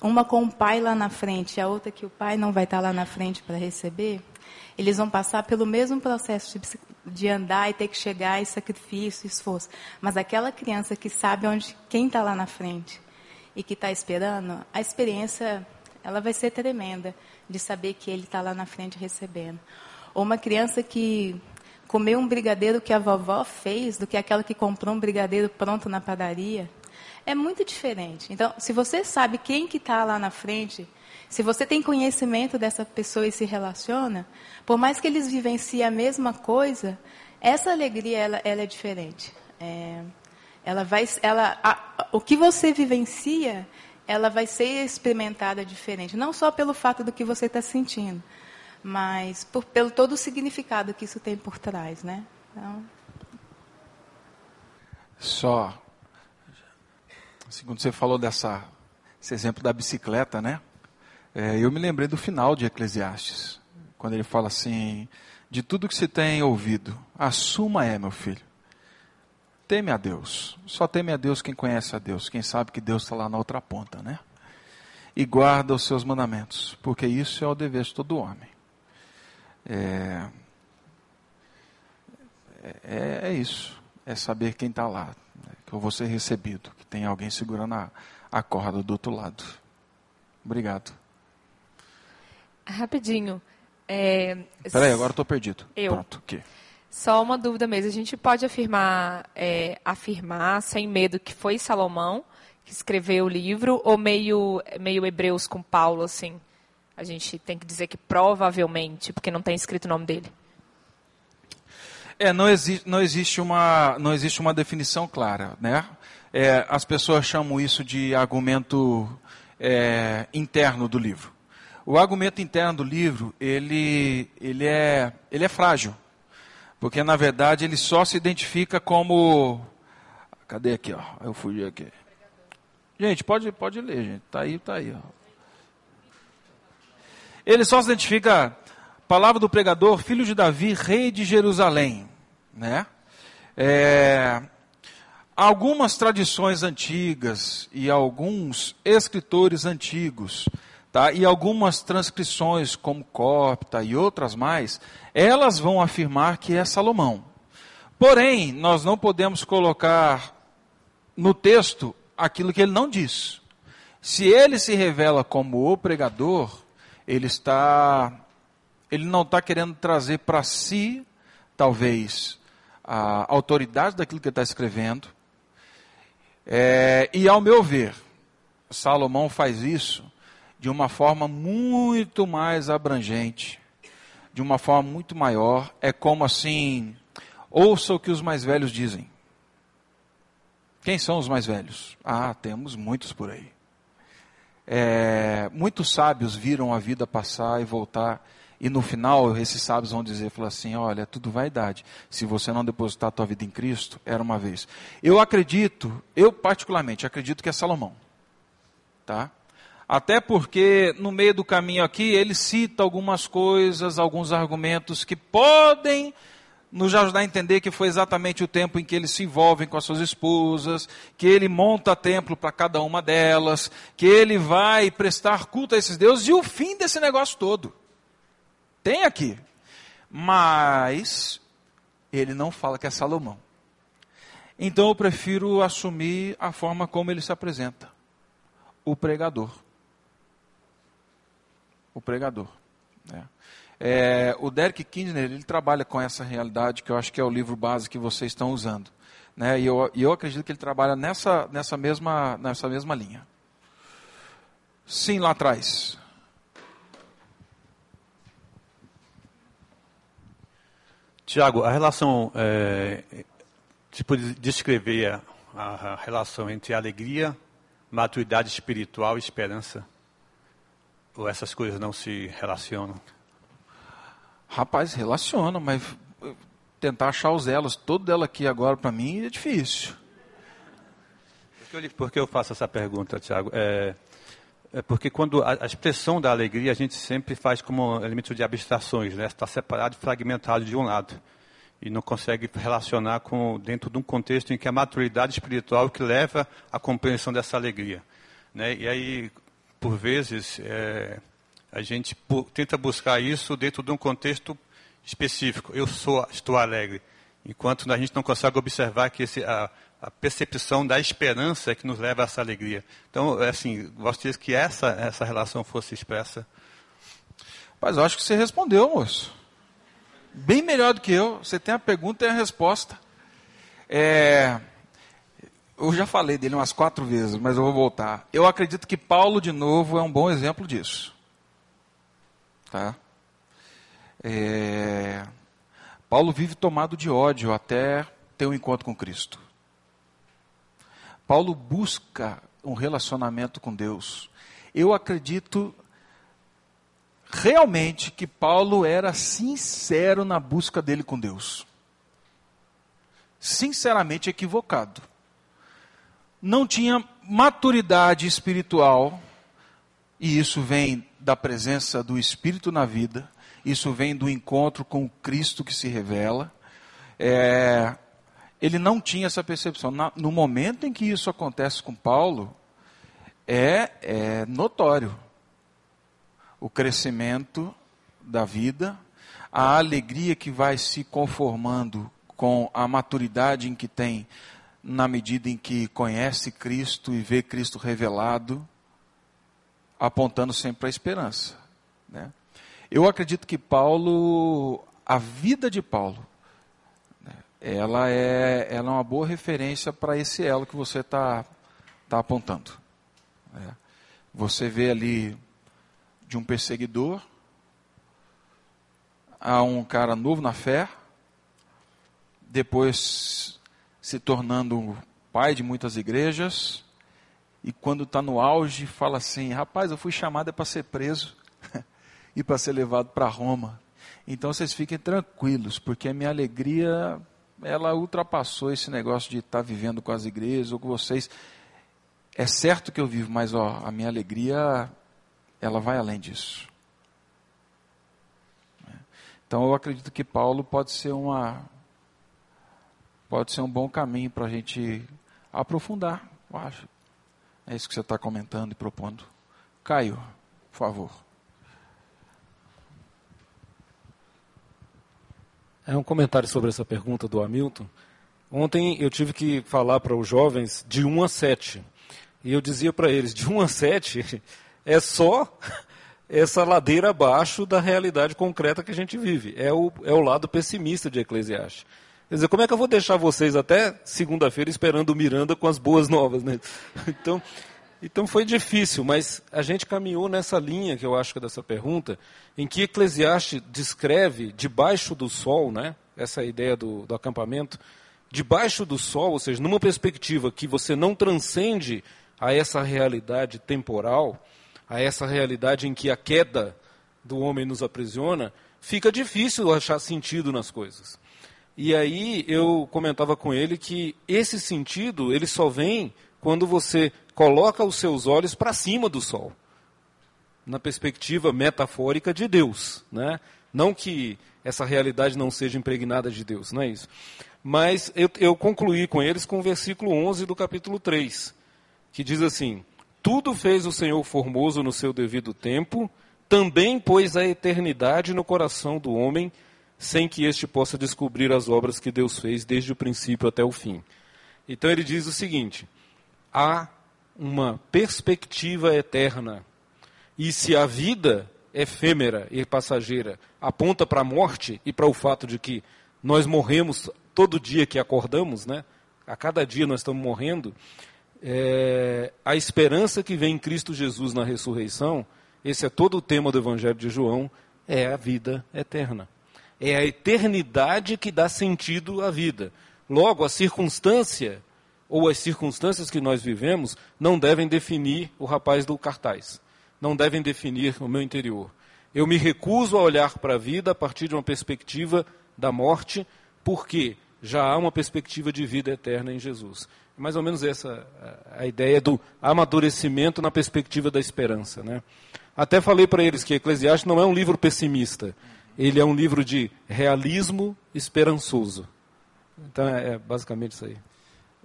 uma com o pai lá na frente e a outra que o pai não vai estar lá na frente para receber, eles vão passar pelo mesmo processo de, de andar e ter que chegar e sacrifício, esforço. Mas aquela criança que sabe onde quem está lá na frente e que está esperando, a experiência ela vai ser tremenda de saber que ele está lá na frente recebendo. Ou uma criança que comer um brigadeiro que a vovó fez do que aquela que comprou um brigadeiro pronto na padaria, é muito diferente. Então, se você sabe quem que está lá na frente, se você tem conhecimento dessa pessoa e se relaciona, por mais que eles vivenciem a mesma coisa, essa alegria ela, ela é diferente. É, ela vai, ela, a, o que você vivencia, ela vai ser experimentada diferente, não só pelo fato do que você está sentindo, mas por, pelo todo o significado que isso tem por trás, né? Então... Só, segundo você falou dessa, esse exemplo da bicicleta, né? É, eu me lembrei do final de Eclesiastes, quando ele fala assim: de tudo que se tem ouvido, assuma é, meu filho. Teme a Deus. Só teme a Deus quem conhece a Deus, quem sabe que Deus está lá na outra ponta, né? E guarda os seus mandamentos, porque isso é o dever de todo homem. É, é, é isso. É saber quem está lá. Né? Que eu vou ser recebido. Tem alguém segurando a, a corda do outro lado. Obrigado. Rapidinho. É... Peraí, agora estou perdido. Eu. Pronto, que? Só uma dúvida mesmo. A gente pode afirmar, é, afirmar sem medo que foi Salomão que escreveu o livro ou meio, meio hebreus com Paulo, assim? A gente tem que dizer que provavelmente, porque não tem escrito o nome dele. É, não, exi não, existe, uma, não existe uma definição clara, né? É, as pessoas chamam isso de argumento é, interno do livro. O argumento interno do livro, ele, ele, é, ele é frágil. Porque, na verdade, ele só se identifica como... Cadê aqui, ó? Eu fugi aqui. Gente, pode, pode ler, gente. Tá aí, tá aí, ó. Ele só se identifica, palavra do pregador, filho de Davi, rei de Jerusalém. Né? É, algumas tradições antigas e alguns escritores antigos, tá? e algumas transcrições, como Copta e outras mais, elas vão afirmar que é Salomão. Porém, nós não podemos colocar no texto aquilo que ele não diz. Se ele se revela como o pregador, ele está, ele não está querendo trazer para si, talvez, a autoridade daquilo que está escrevendo. É, e ao meu ver, Salomão faz isso de uma forma muito mais abrangente, de uma forma muito maior. É como assim, ouça o que os mais velhos dizem. Quem são os mais velhos? Ah, temos muitos por aí. É, muitos sábios viram a vida passar e voltar, e no final esses sábios vão dizer, falar assim, olha, tudo vaidade. Se você não depositar a tua vida em Cristo, era uma vez. Eu acredito, eu particularmente acredito que é Salomão. Tá? Até porque no meio do caminho aqui ele cita algumas coisas, alguns argumentos que podem nos ajudar a entender que foi exatamente o tempo em que eles se envolvem com as suas esposas, que ele monta templo para cada uma delas, que ele vai prestar culto a esses deuses e o fim desse negócio todo. Tem aqui. Mas ele não fala que é Salomão. Então eu prefiro assumir a forma como ele se apresenta. O pregador. O pregador. Né? É, o Derek Kindner ele trabalha com essa realidade que eu acho que é o livro base que vocês estão usando, né? E eu, eu acredito que ele trabalha nessa nessa mesma nessa mesma linha. Sim, lá atrás. Tiago, a relação, é, tipo, descrever a, a relação entre alegria, maturidade espiritual e esperança, ou essas coisas não se relacionam? Rapaz, relaciona, mas tentar achar os elos, todo dela aqui agora para mim é difícil. Por que eu faço essa pergunta, Tiago? É, é, porque quando a, a, expressão da alegria a gente sempre faz como elemento de abstrações, né? Está separado e fragmentado de um lado e não consegue relacionar com dentro de um contexto em que a maturidade espiritual que leva à compreensão dessa alegria, né? E aí, por vezes, é, a gente tenta buscar isso dentro de um contexto específico. Eu sou, estou alegre. Enquanto a gente não consegue observar que esse, a, a, percepção da esperança que nos leva a essa alegria. Então, é assim, gostaria que essa, essa relação fosse expressa. Mas eu acho que você respondeu, moço. bem melhor do que eu. Você tem a pergunta e a resposta. É, eu já falei dele umas quatro vezes, mas eu vou voltar. Eu acredito que Paulo, de novo, é um bom exemplo disso. Tá? É, Paulo vive tomado de ódio até ter um encontro com Cristo. Paulo busca um relacionamento com Deus. Eu acredito realmente que Paulo era sincero na busca dele com Deus. Sinceramente equivocado. Não tinha maturidade espiritual, e isso vem da presença do Espírito na vida, isso vem do encontro com Cristo que se revela. É, ele não tinha essa percepção. no momento em que isso acontece com Paulo, é, é notório o crescimento da vida, a alegria que vai se conformando com a maturidade em que tem, na medida em que conhece Cristo e vê Cristo revelado, apontando sempre para a esperança. Né? Eu acredito que Paulo, a vida de Paulo, ela, é, ela é uma boa referência para esse elo que você está tá apontando. Né? Você vê ali de um perseguidor a um cara novo na fé, depois se tornando pai de muitas igrejas, e quando está no auge, fala assim: rapaz, eu fui chamado é para ser preso <laughs> e para ser levado para Roma. Então vocês fiquem tranquilos, porque a minha alegria ela ultrapassou esse negócio de estar tá vivendo com as igrejas ou com vocês. É certo que eu vivo, mas ó, a minha alegria ela vai além disso. Então eu acredito que Paulo pode ser uma pode ser um bom caminho para a gente aprofundar, eu acho. É isso que você está comentando e propondo. Caio, por favor. É um comentário sobre essa pergunta do Hamilton. Ontem eu tive que falar para os jovens de 1 a 7. E eu dizia para eles, de 1 a 7 <laughs> é só <laughs> essa ladeira abaixo da realidade concreta que a gente vive. É o, é o lado pessimista de Eclesiastes. Quer dizer, como é que eu vou deixar vocês até segunda-feira esperando o Miranda com as boas novas? Né? <laughs> Então, então foi difícil, mas a gente caminhou nessa linha que eu acho que é dessa pergunta, em que Eclesiastes descreve debaixo do sol, né? essa ideia do, do acampamento, debaixo do sol, ou seja, numa perspectiva que você não transcende a essa realidade temporal, a essa realidade em que a queda do homem nos aprisiona, fica difícil achar sentido nas coisas. E aí eu comentava com ele que esse sentido ele só vem quando você coloca os seus olhos para cima do sol, na perspectiva metafórica de Deus, né? Não que essa realidade não seja impregnada de Deus, não é isso. Mas eu, eu concluí com eles com o versículo 11 do capítulo 3, que diz assim: tudo fez o Senhor formoso no seu devido tempo, também pôs a eternidade no coração do homem, sem que este possa descobrir as obras que Deus fez desde o princípio até o fim. Então ele diz o seguinte: há uma perspectiva eterna. E se a vida efêmera e passageira aponta para a morte e para o fato de que nós morremos todo dia que acordamos, né? A cada dia nós estamos morrendo é, a esperança que vem em Cristo Jesus na ressurreição, esse é todo o tema do Evangelho de João, é a vida eterna. É a eternidade que dá sentido à vida. Logo, a circunstância, ou as circunstâncias que nós vivemos, não devem definir o rapaz do cartaz. Não devem definir o meu interior. Eu me recuso a olhar para a vida a partir de uma perspectiva da morte, porque já há uma perspectiva de vida eterna em Jesus. É mais ou menos essa a, ideia do amadurecimento na perspectiva da esperança. Né? Até falei para eles que Eclesiastes não é um livro pessimista, ele é um livro de realismo esperançoso. Então é, é basicamente isso aí.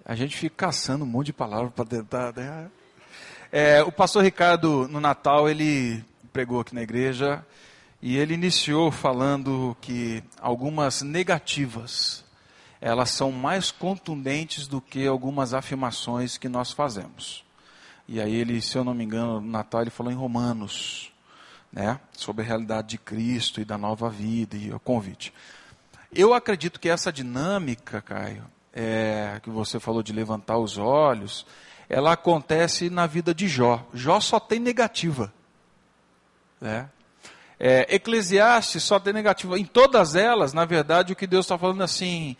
A gente fica caçando um monte de palavras para tentar. Né? É, o pastor Ricardo, no Natal, ele pregou aqui na igreja e ele iniciou falando que algumas negativas elas são mais contundentes do que algumas afirmações que nós fazemos. E aí ele, se eu não me engano, no Natal ele falou em Romanos, né? sobre a realidade de Cristo e da nova vida e o convite. Eu acredito que essa dinâmica, Caio, é, que você falou de levantar os olhos, ela acontece na vida de Jó. Jó só tem negativa. Né? É, Eclesiastes só tem negativa. Em todas elas, na verdade, o que Deus está falando é assim: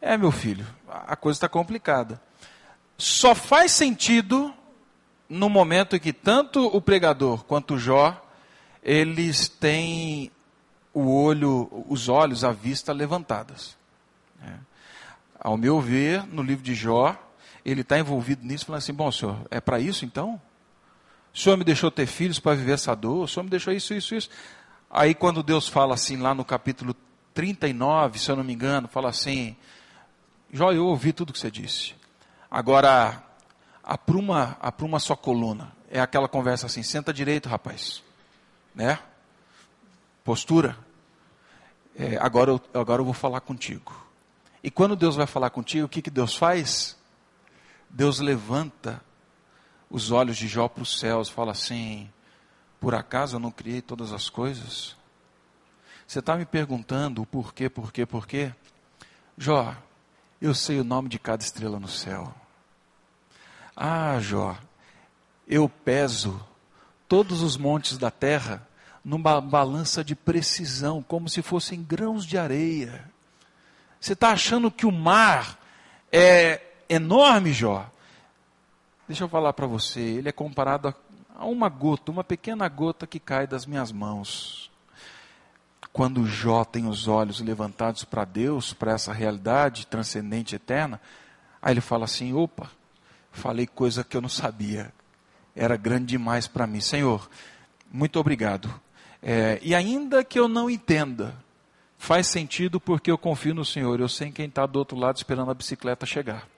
é, meu filho, a coisa está complicada. Só faz sentido no momento em que tanto o pregador quanto Jó, eles têm o olho, os olhos, a vista levantadas. É. Ao meu ver, no livro de Jó, ele está envolvido nisso, falando assim: bom, senhor, é para isso então? O senhor me deixou ter filhos para viver essa dor? O senhor me deixou isso, isso, isso. Aí, quando Deus fala assim, lá no capítulo 39, se eu não me engano, fala assim: Jó, eu ouvi tudo que você disse. Agora, apruma, apruma sua coluna. É aquela conversa assim: senta direito, rapaz. Né? Postura. É, agora, eu, agora eu vou falar contigo. E quando Deus vai falar contigo, o que, que Deus faz? Deus levanta os olhos de Jó para os céus, fala assim: por acaso eu não criei todas as coisas? Você está me perguntando o porquê, porquê, porquê? Jó, eu sei o nome de cada estrela no céu. Ah, Jó, eu peso todos os montes da terra numa balança de precisão, como se fossem grãos de areia. Você está achando que o mar é enorme, Jó? Deixa eu falar para você, ele é comparado a uma gota, uma pequena gota que cai das minhas mãos. Quando Jó tem os olhos levantados para Deus, para essa realidade transcendente eterna, aí ele fala assim: opa, falei coisa que eu não sabia, era grande demais para mim. Senhor, muito obrigado. É, e ainda que eu não entenda, faz sentido porque eu confio no Senhor, eu sei quem está do outro lado esperando a bicicleta chegar.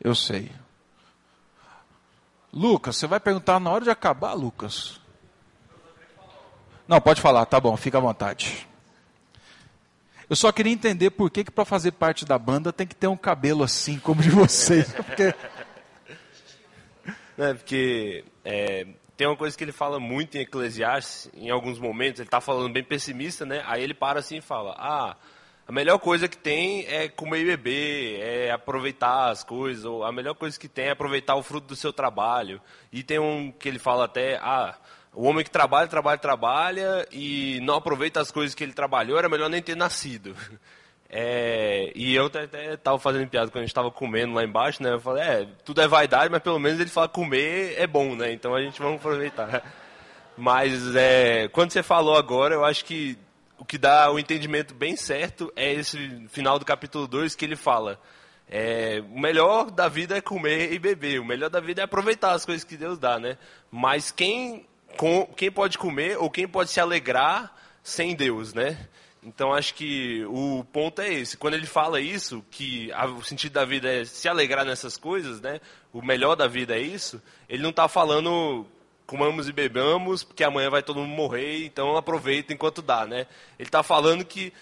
Eu sei. Lucas, você vai perguntar na hora de acabar, Lucas? Não, pode falar, tá bom, fica à vontade. Eu só queria entender por que, que para fazer parte da banda tem que ter um cabelo assim como de vocês. <laughs> Porque... É, porque é, tem uma coisa que ele fala muito em Eclesiastes, em alguns momentos, ele está falando bem pessimista, né? Aí ele para assim e fala: Ah, a melhor coisa que tem é comer e beber, é aproveitar as coisas, ou a melhor coisa que tem é aproveitar o fruto do seu trabalho. E tem um que ele fala até: Ah, o homem que trabalha, trabalha, trabalha e não aproveita as coisas que ele trabalhou, era melhor nem ter nascido. <laughs> É, e eu até estava fazendo piada quando a gente estava comendo lá embaixo, né? Eu falei, é, tudo é vaidade, mas pelo menos ele fala comer é bom, né? Então a gente vamos aproveitar. <laughs> Mas é, quando você falou agora, eu acho que o que dá o entendimento bem certo é esse final do capítulo 2 que ele fala. É, o melhor da vida é comer e beber, o melhor da vida é aproveitar as coisas que Deus dá, né? Mas quem, com, quem pode comer ou quem pode se alegrar sem Deus, né? Então acho que o ponto é esse. Quando ele fala isso, que a, o sentido da vida é se alegrar nessas coisas, né? O melhor da vida é isso. Ele não está falando comamos e bebamos, porque amanhã vai todo mundo morrer, então aproveita enquanto dá, né? Ele está falando que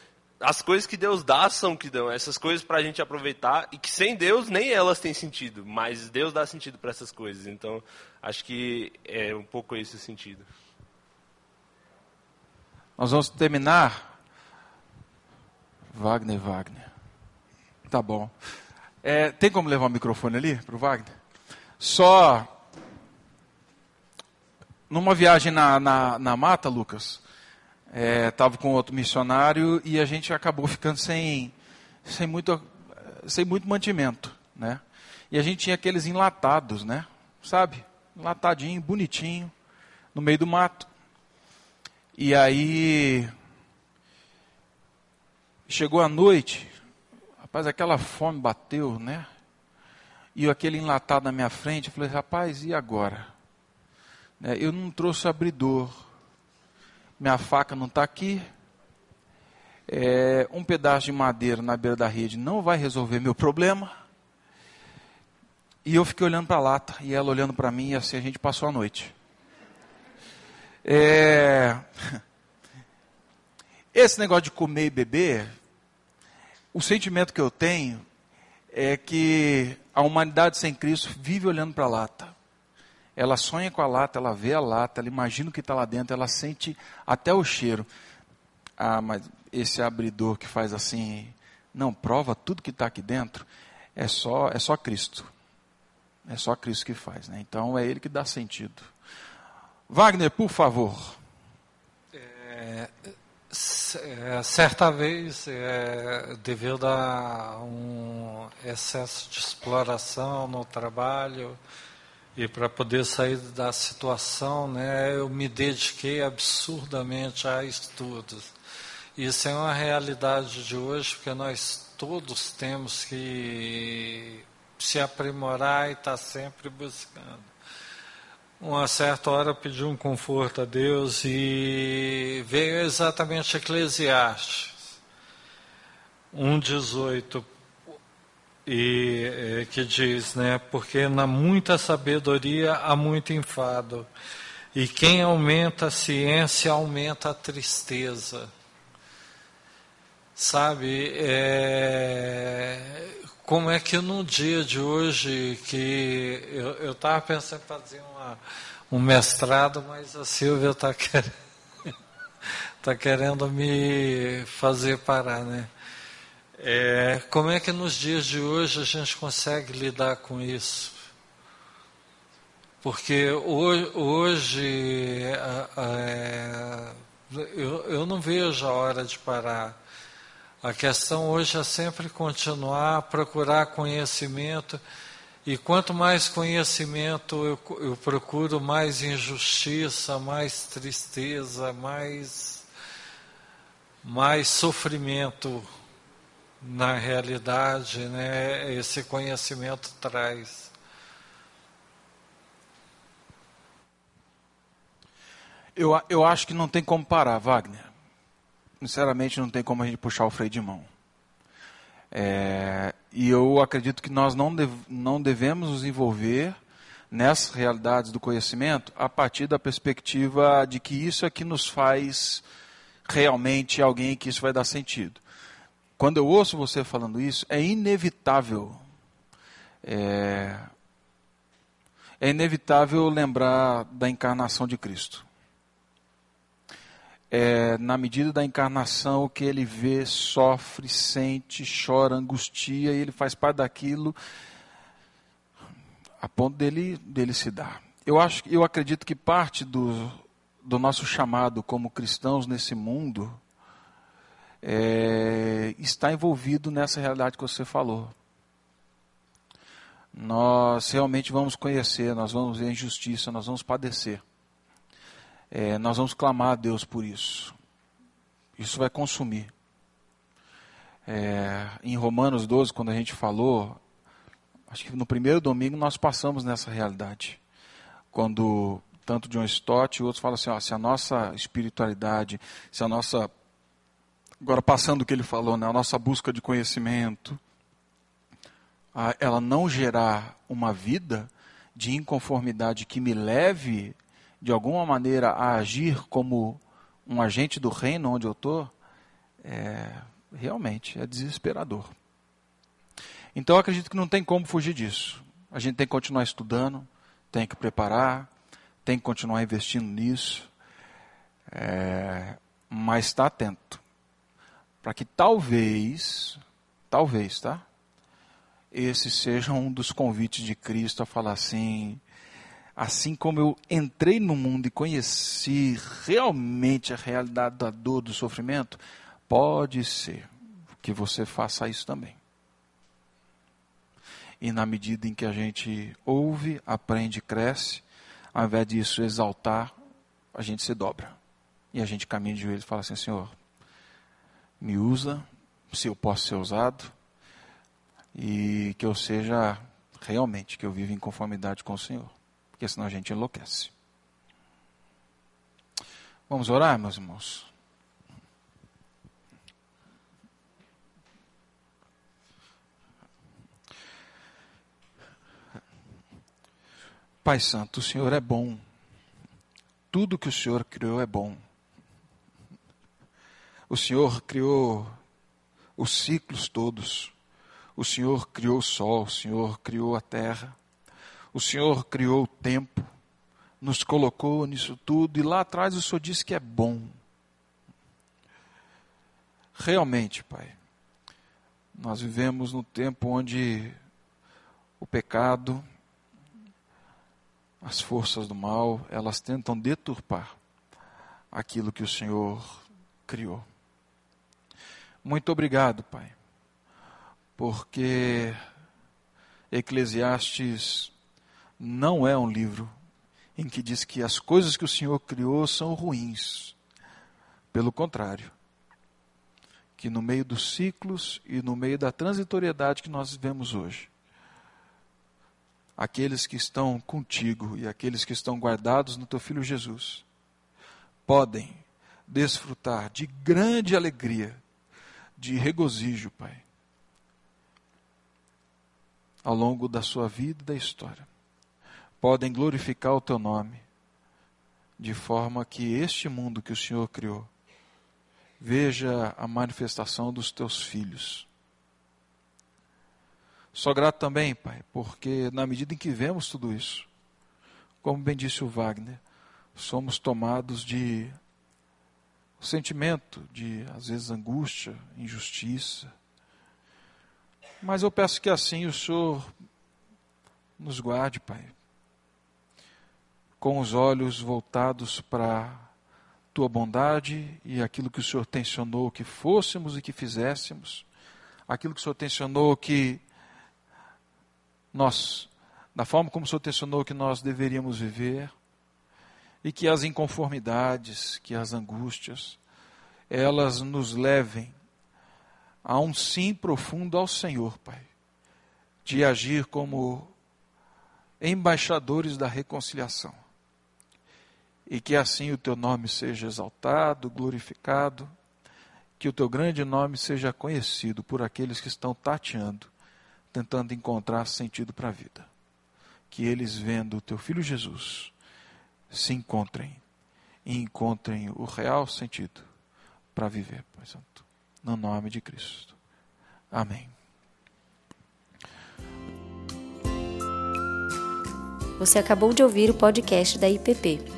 as coisas que Deus dá são que dão, essas coisas para a gente aproveitar e que sem Deus nem elas têm sentido, mas Deus dá sentido para essas coisas. Então acho que é um pouco esse o sentido. Nós vamos terminar Wagner, Wagner. Tá bom. É, tem como levar o microfone ali para o Wagner? Só. Numa viagem na, na, na mata, Lucas, estava é, com outro missionário e a gente acabou ficando sem, sem, muito, sem muito mantimento. Né? E a gente tinha aqueles enlatados, né? Sabe? Enlatadinho, bonitinho, no meio do mato. E aí Chegou a noite, rapaz, aquela fome bateu, né? E aquele enlatado na minha frente, eu falei, rapaz, e agora? Né, eu não trouxe abridor, minha faca não está aqui, é, um pedaço de madeira na beira da rede não vai resolver meu problema. E eu fiquei olhando para a lata, e ela olhando para mim, e assim a gente passou a noite. É... <laughs> Esse negócio de comer e beber, o sentimento que eu tenho é que a humanidade sem Cristo vive olhando para a lata. ela sonha com a lata, ela vê a lata, ela imagina o que está lá dentro, ela sente até o cheiro. Ah, mas esse abridor que faz assim, não, prova tudo que está aqui dentro, é só, é só Cristo. É só Cristo que faz, né? Então é Ele que dá sentido. Wagner, por favor. É, certa vez, é, devido a um excesso de exploração no trabalho e para poder sair da situação, né, eu me dediquei absurdamente a estudos. Isso é uma realidade de hoje, porque nós todos temos que se aprimorar e estar tá sempre buscando. Uma certa hora pedi um conforto a Deus e veio exatamente Eclesiastes 1,18 e é, que diz, né? Porque na muita sabedoria há muito enfado, e quem aumenta a ciência aumenta a tristeza. Sabe, é, como é que no dia de hoje, que eu estava pensando em fazer uma, um mestrado, mas a Silvia está querendo, <laughs> tá querendo me fazer parar, né? É, como é que nos dias de hoje a gente consegue lidar com isso? Porque hoje é, eu, eu não vejo a hora de parar. A questão hoje é sempre continuar procurar conhecimento, e quanto mais conhecimento eu, eu procuro, mais injustiça, mais tristeza, mais, mais sofrimento na realidade, né, esse conhecimento traz. Eu, eu acho que não tem como parar, Wagner. Sinceramente, não tem como a gente puxar o freio de mão. É, e eu acredito que nós não, dev, não devemos nos envolver nessas realidades do conhecimento a partir da perspectiva de que isso é que nos faz realmente alguém que isso vai dar sentido. Quando eu ouço você falando isso, é inevitável. É, é inevitável lembrar da encarnação de Cristo. É, na medida da encarnação, o que ele vê, sofre, sente, chora, angustia, e ele faz parte daquilo a ponto dele, dele se dar. Eu, acho, eu acredito que parte do, do nosso chamado como cristãos nesse mundo é, está envolvido nessa realidade que você falou. Nós realmente vamos conhecer, nós vamos ver injustiça, nós vamos padecer. É, nós vamos clamar a Deus por isso. Isso vai consumir. É, em Romanos 12, quando a gente falou, acho que no primeiro domingo nós passamos nessa realidade. Quando tanto John Stott e outros falam assim, ó, se a nossa espiritualidade, se a nossa Agora, passando o que ele falou, né, a nossa busca de conhecimento, a, ela não gerar uma vida de inconformidade que me leve, de alguma maneira, a agir como um agente do reino onde eu estou, é, realmente é desesperador. Então, eu acredito que não tem como fugir disso. A gente tem que continuar estudando, tem que preparar, tem que continuar investindo nisso, é, mas está atento para que talvez, talvez, tá? Esse seja um dos convites de Cristo a falar assim, assim como eu entrei no mundo e conheci realmente a realidade da dor, do sofrimento, pode ser que você faça isso também. E na medida em que a gente ouve, aprende, cresce, ao invés disso exaltar, a gente se dobra. E a gente caminha de joelhos e fala assim, Senhor, me usa, se eu posso ser usado, e que eu seja realmente, que eu viva em conformidade com o Senhor, porque senão a gente enlouquece. Vamos orar, meus irmãos? Pai Santo, o Senhor é bom. Tudo que o Senhor criou é bom. O Senhor criou os ciclos todos. O Senhor criou o sol, o Senhor criou a terra. O Senhor criou o tempo. nos colocou nisso tudo e lá atrás o Senhor disse que é bom. Realmente, Pai, nós vivemos num tempo onde o pecado, as forças do mal, elas tentam deturpar aquilo que o Senhor criou. Muito obrigado, Pai, porque Eclesiastes não é um livro em que diz que as coisas que o Senhor criou são ruins. Pelo contrário, que no meio dos ciclos e no meio da transitoriedade que nós vivemos hoje, aqueles que estão contigo e aqueles que estão guardados no teu filho Jesus podem desfrutar de grande alegria, de regozijo, Pai, ao longo da sua vida e da história. Podem glorificar o teu nome, de forma que este mundo que o Senhor criou veja a manifestação dos teus filhos. Só grato também, Pai, porque na medida em que vemos tudo isso, como bem disse o Wagner, somos tomados de sentimento de, às vezes, angústia, injustiça. Mas eu peço que assim o Senhor nos guarde, Pai, com os olhos voltados para tua bondade e aquilo que o Senhor tensionou que fôssemos e que fizéssemos, aquilo que o Senhor tensionou que nós, da forma como o Senhor tensionou que nós deveríamos viver, e que as inconformidades, que as angústias, elas nos levem a um sim profundo ao Senhor, Pai, de agir como embaixadores da reconciliação e que assim o teu nome seja exaltado, glorificado, que o teu grande nome seja conhecido por aqueles que estão tateando, tentando encontrar sentido para a vida. Que eles, vendo o teu filho Jesus, se encontrem e encontrem o real sentido para viver, Pai Santo. No nome de Cristo. Amém. Você acabou de ouvir o podcast da IPP.